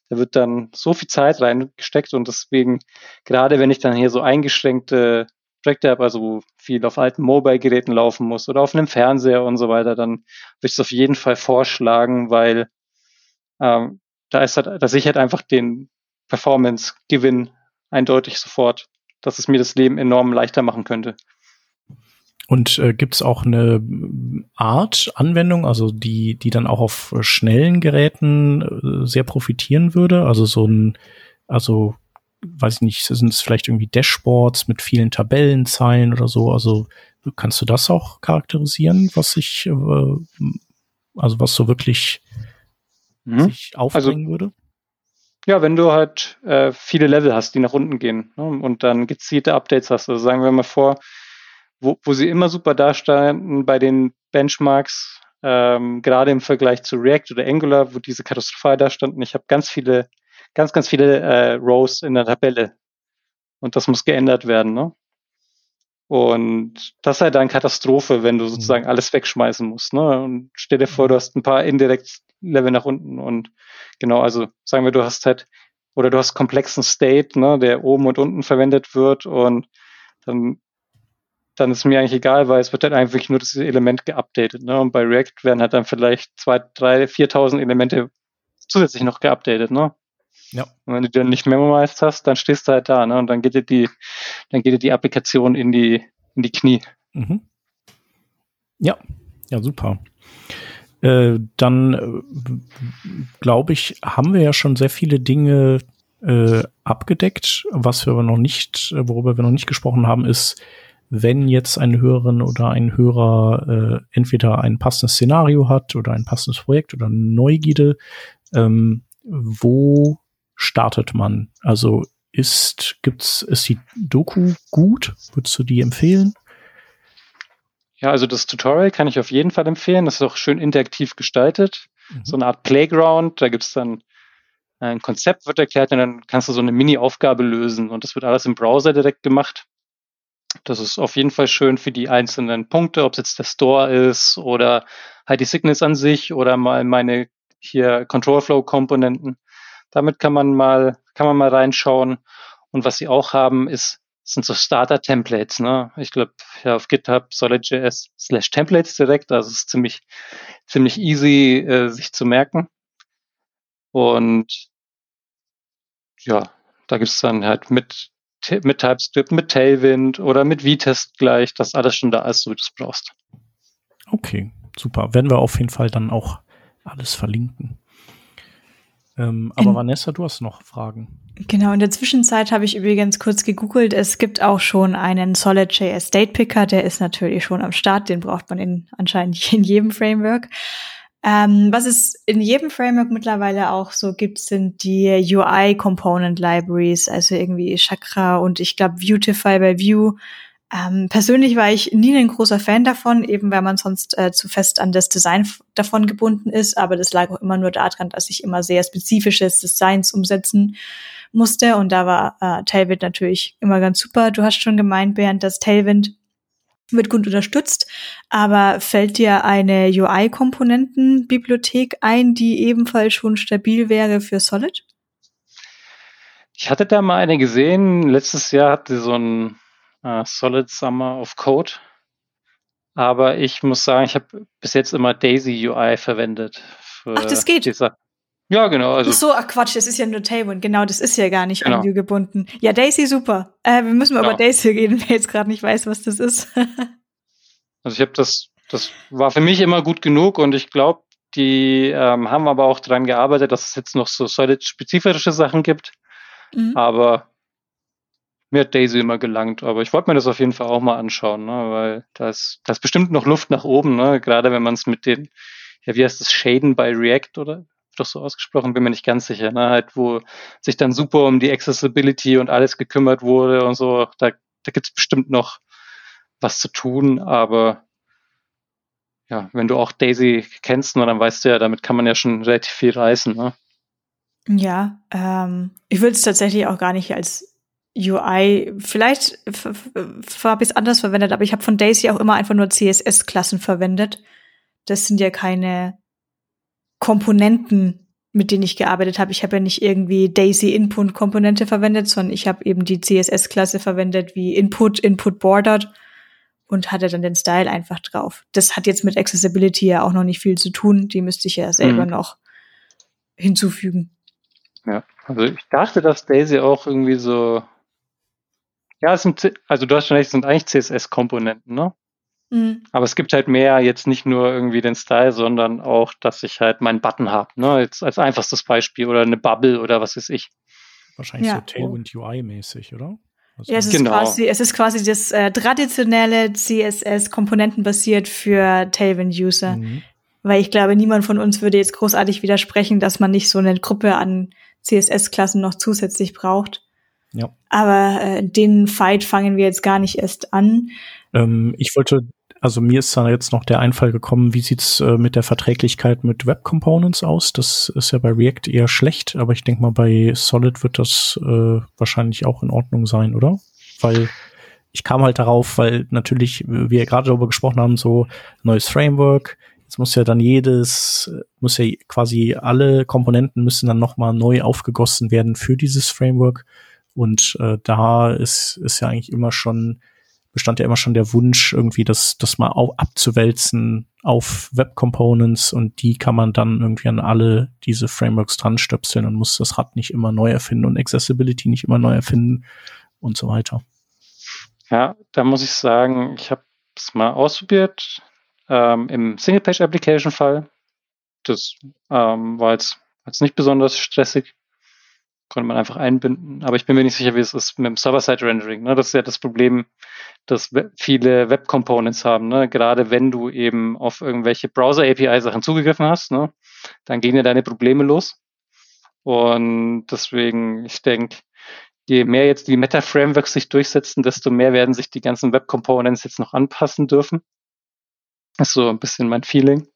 Da wird dann so viel Zeit reingesteckt und deswegen, gerade wenn ich dann hier so eingeschränkte Projekte habe, also viel auf alten Mobile-Geräten laufen muss oder auf einem Fernseher und so weiter, dann würde ich es auf jeden Fall vorschlagen, weil ähm, da ist halt, da sehe ich halt einfach den Performance-Gewinn eindeutig sofort, dass es mir das Leben enorm leichter machen könnte. Und äh, gibt es auch eine Art Anwendung, also die, die dann auch auf schnellen Geräten äh, sehr profitieren würde? Also so ein, also weiß ich nicht, sind es vielleicht irgendwie Dashboards mit vielen Tabellenzeilen oder so? Also kannst du das auch charakterisieren, was sich, äh, also was so wirklich mhm. sich aufbringen also, würde? Ja, wenn du halt äh, viele Level hast, die nach unten gehen ne, und dann gezielte Updates hast, also sagen wir mal vor, wo, wo sie immer super dastanden bei den Benchmarks, ähm, gerade im Vergleich zu React oder Angular, wo diese katastrophal dastanden. Ich habe ganz viele ganz, ganz viele äh, Rows in der Tabelle. Und das muss geändert werden, ne? Und das ist halt dann Katastrophe, wenn du sozusagen mhm. alles wegschmeißen musst. Ne? Und stell dir vor, du hast ein paar Indirect-Level nach unten. Und genau, also sagen wir, du hast halt, oder du hast komplexen State, ne, der oben und unten verwendet wird und dann, dann ist mir eigentlich egal, weil es wird halt einfach nur das Element geupdatet. Ne? Und bei React werden halt dann vielleicht zwei, drei, viertausend Elemente zusätzlich noch geupdatet. Ne? Ja. Und wenn du dann nicht memorized hast, dann stehst du halt da, ne? Und dann geht dir die, dann geht dir die Applikation in die, in die Knie. Mhm. Ja, ja, super. Äh, dann äh, glaube ich, haben wir ja schon sehr viele Dinge äh, abgedeckt. Was wir aber noch nicht, worüber wir noch nicht gesprochen haben, ist, wenn jetzt eine Hörerin oder ein Hörer äh, entweder ein passendes Szenario hat oder ein passendes Projekt oder Neugierde, ähm, wo startet man? Also ist, gibt's, ist die Doku gut? Würdest du die empfehlen? Ja, also das Tutorial kann ich auf jeden Fall empfehlen. Das ist auch schön interaktiv gestaltet. Mhm. So eine Art Playground. Da gibt's dann ein Konzept wird erklärt und dann kannst du so eine Mini-Aufgabe lösen. Und das wird alles im Browser direkt gemacht. Das ist auf jeden Fall schön für die einzelnen Punkte, ob es jetzt der Store ist oder halt die Signals an sich oder mal meine hier Control Flow Komponenten. Damit kann man mal, kann man mal reinschauen. Und was sie auch haben, ist, sind so Starter-Templates. Ne? Ich glaube, ja, auf GitHub solid.js slash Templates direkt. Also es ist ziemlich, ziemlich easy, äh, sich zu merken. Und ja, da gibt's dann halt mit, mit TypeScript, mit Tailwind oder mit V-Test gleich, das alles schon da ist, so wie du es brauchst. Okay, super. Werden wir auf jeden Fall dann auch alles verlinken. Ähm, aber in, Vanessa, du hast noch Fragen. Genau, in der Zwischenzeit habe ich übrigens kurz gegoogelt. Es gibt auch schon einen Solid.js State Picker, der ist natürlich schon am Start, den braucht man in, anscheinend in jedem Framework. Ähm, was es in jedem Framework mittlerweile auch so gibt, sind die UI Component Libraries, also irgendwie Chakra und ich glaube Viewtify bei Vue. Ähm, persönlich war ich nie ein großer Fan davon, eben weil man sonst äh, zu fest an das Design davon gebunden ist. Aber das lag auch immer nur daran, dass ich immer sehr spezifisches Designs umsetzen musste. Und da war äh, Tailwind natürlich immer ganz super. Du hast schon gemeint, Bernd, dass Tailwind wird gut unterstützt, aber fällt dir eine UI-Komponentenbibliothek ein, die ebenfalls schon stabil wäre für Solid? Ich hatte da mal eine gesehen. Letztes Jahr hatte so ein uh, Solid Summer of Code. Aber ich muss sagen, ich habe bis jetzt immer Daisy UI verwendet. Ach, das geht. Diese, ja, genau. Also. Ach so, ach Quatsch, das ist ja nur Tailwind. Genau, das ist ja gar nicht genau. an gebunden. Ja, Daisy super. Äh, wir müssen genau. über Daisy reden, wer jetzt gerade nicht weiß, was das ist. also ich habe das, das war für mich immer gut genug und ich glaube, die ähm, haben aber auch daran gearbeitet, dass es jetzt noch so Solid-spezifische Sachen gibt. Mhm. Aber mir hat Daisy immer gelangt, aber ich wollte mir das auf jeden Fall auch mal anschauen, ne, weil da ist, da ist bestimmt noch Luft nach oben, ne, gerade wenn man es mit den, ja, wie heißt das, Shaden bei React oder doch so ausgesprochen, bin mir nicht ganz sicher, ne, halt, wo sich dann super um die Accessibility und alles gekümmert wurde und so, da, da gibt's bestimmt noch was zu tun, aber ja, wenn du auch Daisy kennst, ne, dann weißt du ja, damit kann man ja schon relativ viel reißen, ne? Ja, ähm, ich würde es tatsächlich auch gar nicht als UI, vielleicht habe ich es anders verwendet, aber ich habe von Daisy auch immer einfach nur CSS-Klassen verwendet. Das sind ja keine Komponenten, mit denen ich gearbeitet habe. Ich habe ja nicht irgendwie Daisy Input Komponente verwendet, sondern ich habe eben die CSS-Klasse verwendet wie Input, Input Bordered und hatte dann den Style einfach drauf. Das hat jetzt mit Accessibility ja auch noch nicht viel zu tun. Die müsste ich ja selber mhm. noch hinzufügen. Ja, also ich dachte, dass Daisy auch irgendwie so ja, es sind, also du hast schon recht, es sind eigentlich CSS-Komponenten, ne? Mhm. Aber es gibt halt mehr, jetzt nicht nur irgendwie den Style, sondern auch, dass ich halt meinen Button habe, ne? Jetzt als einfachstes Beispiel oder eine Bubble oder was weiß ich. Wahrscheinlich ja. so Tailwind UI-mäßig, oder? Also ja, es ist, genau. quasi, es ist quasi das äh, traditionelle CSS komponentenbasiert für Tailwind-User. Mhm. Weil ich glaube, niemand von uns würde jetzt großartig widersprechen, dass man nicht so eine Gruppe an CSS-Klassen noch zusätzlich braucht. Ja. Aber äh, den Fight fangen wir jetzt gar nicht erst an. Ähm, ich wollte, also mir ist da jetzt noch der Einfall gekommen, wie sieht's äh, mit der Verträglichkeit mit Web Components aus? Das ist ja bei React eher schlecht, aber ich denke mal, bei Solid wird das äh, wahrscheinlich auch in Ordnung sein, oder? Weil ich kam halt darauf, weil natürlich, wie wir gerade darüber gesprochen haben, so neues Framework, Jetzt muss ja dann jedes, muss ja quasi alle Komponenten müssen dann nochmal neu aufgegossen werden für dieses Framework. Und äh, da ist, ist ja eigentlich immer schon, bestand ja immer schon der Wunsch, irgendwie das, das mal auch abzuwälzen auf Web Components und die kann man dann irgendwie an alle diese Frameworks dran stöpseln und muss das Rad nicht immer neu erfinden und Accessibility nicht immer neu erfinden und so weiter. Ja, da muss ich sagen, ich habe es mal ausprobiert ähm, im Single-Page-Application-Fall. Das ähm, war jetzt, jetzt nicht besonders stressig konnte man einfach einbinden. Aber ich bin mir nicht sicher, wie es ist mit dem Server-Side-Rendering. Ne? Das ist ja das Problem, dass viele Web-Components haben. Ne? Gerade wenn du eben auf irgendwelche Browser-API-Sachen zugegriffen hast, ne? dann gehen ja deine Probleme los. Und deswegen, ich denke, je mehr jetzt die Meta-Frameworks sich durchsetzen, desto mehr werden sich die ganzen Web-Components jetzt noch anpassen dürfen. Das ist so ein bisschen mein Feeling.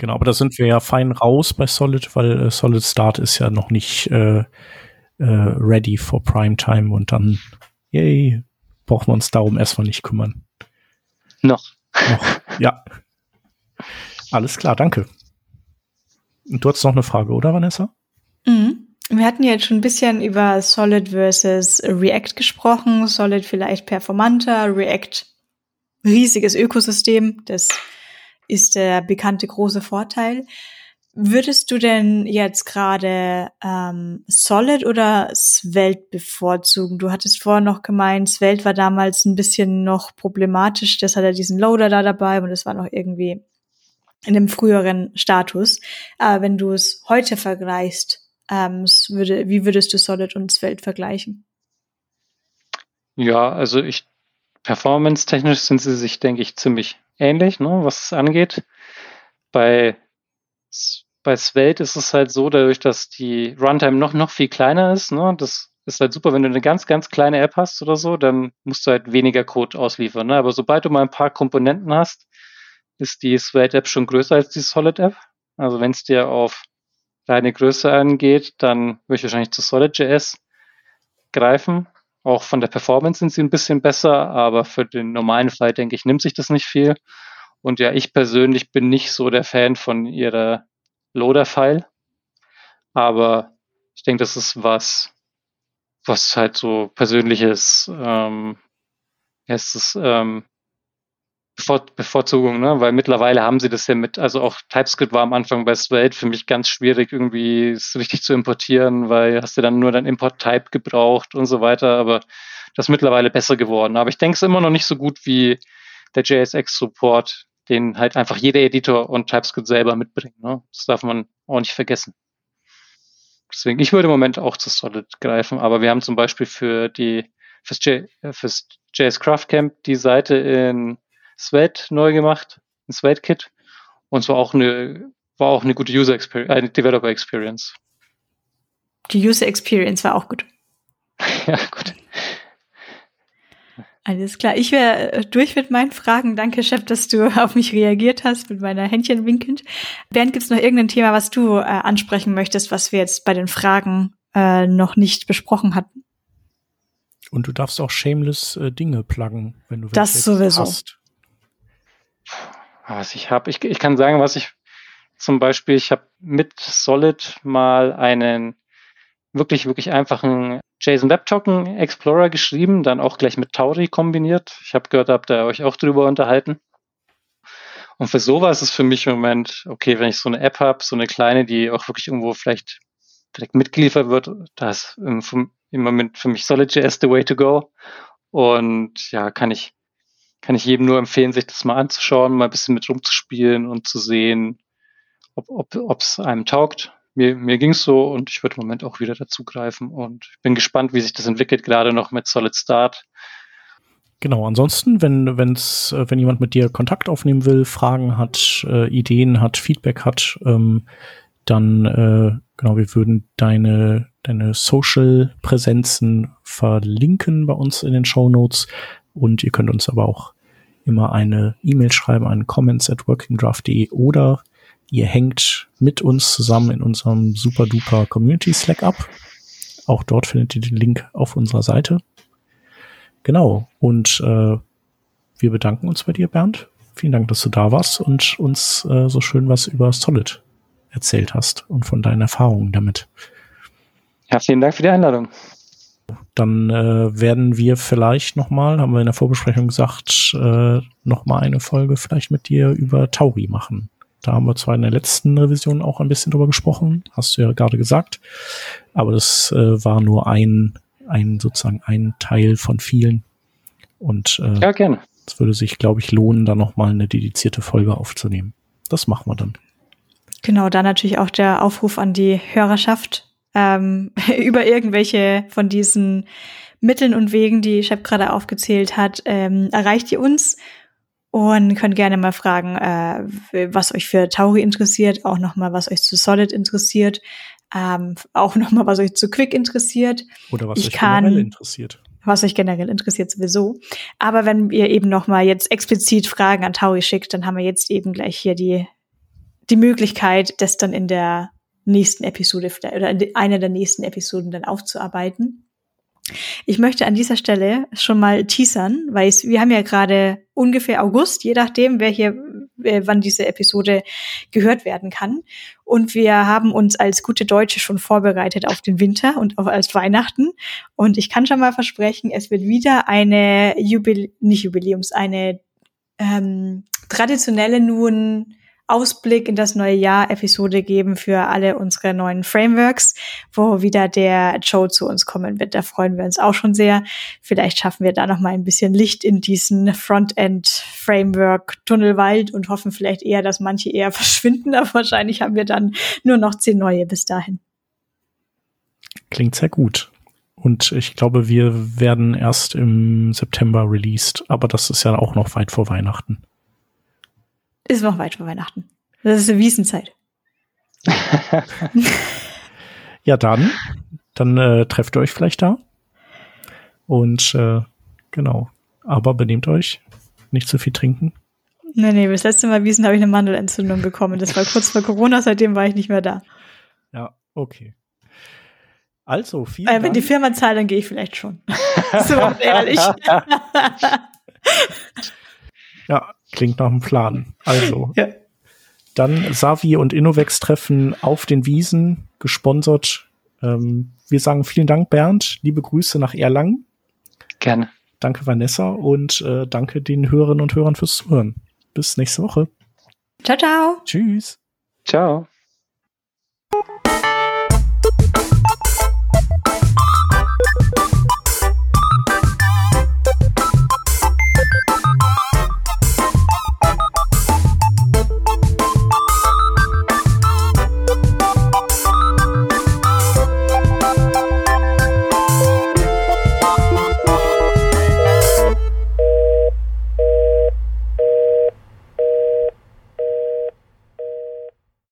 Genau, aber da sind wir ja fein raus bei Solid, weil äh, Solid Start ist ja noch nicht äh, äh, ready for Primetime und dann, yay, brauchen wir uns darum erstmal nicht kümmern. Noch. Noch, ja. Alles klar, danke. Und du hast noch eine Frage, oder Vanessa? Mhm. Wir hatten jetzt schon ein bisschen über Solid versus React gesprochen. Solid vielleicht performanter, React riesiges Ökosystem, das ist der bekannte große Vorteil. Würdest du denn jetzt gerade ähm, Solid oder Svelte bevorzugen? Du hattest vorher noch gemeint, Svelte war damals ein bisschen noch problematisch. Das hat ja diesen Loader da dabei und es war noch irgendwie in dem früheren Status. Aber wenn du es heute vergleichst, ähm, würde, wie würdest du Solid und Svelte vergleichen? Ja, also ich performance-technisch sind sie sich, denke ich, ziemlich ähnlich, ne, was es angeht. Bei, bei Svelte ist es halt so, dadurch, dass die Runtime noch, noch viel kleiner ist, ne, das ist halt super, wenn du eine ganz, ganz kleine App hast oder so, dann musst du halt weniger Code ausliefern. Ne? Aber sobald du mal ein paar Komponenten hast, ist die Svelte-App schon größer als die Solid-App. Also wenn es dir auf deine Größe angeht, dann würde ich wahrscheinlich zu Solid.js greifen. Auch von der Performance sind sie ein bisschen besser, aber für den normalen Fall, denke ich, nimmt sich das nicht viel. Und ja, ich persönlich bin nicht so der Fan von ihrer Loader-File. Aber ich denke, das ist was, was halt so persönliches, ähm, ist es, ähm, Bevor Bevorzugung, ne? weil mittlerweile haben sie das ja mit, also auch TypeScript war am Anfang bei Svelte für mich ganz schwierig, irgendwie es richtig zu importieren, weil hast du dann nur dein Import-Type gebraucht und so weiter, aber das ist mittlerweile besser geworden. Aber ich denke es immer noch nicht so gut wie der JSX-Support, den halt einfach jeder Editor und TypeScript selber mitbringt. Ne? Das darf man auch nicht vergessen. Deswegen, ich würde im Moment auch zu Solid greifen, aber wir haben zum Beispiel für die fürs, J, fürs JS Craft Camp die Seite in Sweat neu gemacht, ein Sweat-Kit. Und es war auch eine, war auch eine gute User Experience, eine Developer Experience. Die User Experience war auch gut. ja, gut. Alles klar. Ich wäre äh, durch mit meinen Fragen. Danke, Chef, dass du auf mich reagiert hast mit meiner Händchen winkend. Bernd, gibt es noch irgendein Thema, was du äh, ansprechen möchtest, was wir jetzt bei den Fragen äh, noch nicht besprochen hatten? Und du darfst auch shameless äh, Dinge pluggen, wenn du das sowieso. hast. Was ich habe, ich, ich kann sagen, was ich zum Beispiel, ich habe mit Solid mal einen wirklich, wirklich einfachen JSON Web Token Explorer geschrieben, dann auch gleich mit Tauri kombiniert. Ich habe gehört, habt ihr euch auch drüber unterhalten. Und für sowas ist für mich im Moment, okay, wenn ich so eine App habe, so eine kleine, die auch wirklich irgendwo vielleicht direkt mitgeliefert wird, da ist im, im Moment für mich SolidJS the way to go. Und ja, kann ich kann ich jedem nur empfehlen, sich das mal anzuschauen, mal ein bisschen mit rumzuspielen und zu sehen, ob es ob, einem taugt. Mir, mir ging es so und ich würde im Moment auch wieder dazugreifen und ich bin gespannt, wie sich das entwickelt, gerade noch mit Solid Start. Genau, ansonsten, wenn, wenn's, äh, wenn jemand mit dir Kontakt aufnehmen will, Fragen hat, äh, Ideen hat, Feedback hat, ähm, dann äh, genau, wir würden deine, deine Social-Präsenzen verlinken bei uns in den Show Notes. Und ihr könnt uns aber auch immer eine E-Mail schreiben an comments at workingdraft.de oder ihr hängt mit uns zusammen in unserem super duper Community Slack ab. Auch dort findet ihr den Link auf unserer Seite. Genau. Und äh, wir bedanken uns bei dir, Bernd. Vielen Dank, dass du da warst und uns äh, so schön was über Solid erzählt hast und von deinen Erfahrungen damit. Vielen Dank für die Einladung. Dann äh, werden wir vielleicht nochmal, haben wir in der Vorbesprechung gesagt, äh, nochmal eine Folge vielleicht mit dir über Tauri machen. Da haben wir zwar in der letzten Revision auch ein bisschen drüber gesprochen, hast du ja gerade gesagt, aber das äh, war nur ein, ein sozusagen ein Teil von vielen. Und äh, ja, gerne. es würde sich, glaube ich, lohnen, da nochmal eine dedizierte Folge aufzunehmen. Das machen wir dann. Genau, da natürlich auch der Aufruf an die Hörerschaft, ähm, über irgendwelche von diesen Mitteln und Wegen, die Shep gerade aufgezählt hat, ähm, erreicht ihr uns und könnt gerne mal fragen, äh, was euch für Tauri interessiert, auch nochmal, was euch zu Solid interessiert, ähm, auch nochmal, was euch zu Quick interessiert. Oder was ich euch kann, generell interessiert. Was euch generell interessiert sowieso. Aber wenn ihr eben nochmal jetzt explizit Fragen an Tauri schickt, dann haben wir jetzt eben gleich hier die, die Möglichkeit, das dann in der nächsten Episode oder in einer der nächsten Episoden dann aufzuarbeiten. Ich möchte an dieser Stelle schon mal teasern, weil es, wir haben ja gerade ungefähr August, je nachdem, wer hier, wann diese Episode gehört werden kann. Und wir haben uns als gute Deutsche schon vorbereitet auf den Winter und auf als Weihnachten. Und ich kann schon mal versprechen, es wird wieder eine Jubil nicht Jubiläums, eine ähm, traditionelle nun Ausblick in das neue Jahr Episode geben für alle unsere neuen Frameworks, wo wieder der Joe zu uns kommen wird. Da freuen wir uns auch schon sehr. Vielleicht schaffen wir da noch mal ein bisschen Licht in diesen Frontend Framework Tunnelwald und hoffen vielleicht eher, dass manche eher verschwinden. Aber wahrscheinlich haben wir dann nur noch zehn neue bis dahin. Klingt sehr gut. Und ich glaube, wir werden erst im September released, aber das ist ja auch noch weit vor Weihnachten. Ist noch weit vor Weihnachten. Das ist eine Wiesenzeit. ja, dann, dann äh, trefft ihr euch vielleicht da. Und äh, genau. Aber benehmt euch. Nicht zu viel trinken. Nee, nee, das letzte Mal Wiesen habe ich eine Mandelentzündung bekommen. Das war kurz vor Corona, seitdem war ich nicht mehr da. Ja, okay. Also, vielen äh, Wenn Dank. die Firma zahlt, dann gehe ich vielleicht schon. so ehrlich. ja, klingt nach einem Plan. Also, ja. dann Savi und Innovex treffen auf den Wiesen, gesponsert. Ähm, wir sagen vielen Dank, Bernd. Liebe Grüße nach Erlangen. Gerne. Danke, Vanessa. Und äh, danke den Hörerinnen und Hörern fürs Zuhören. Bis nächste Woche. Ciao, ciao. Tschüss. Ciao.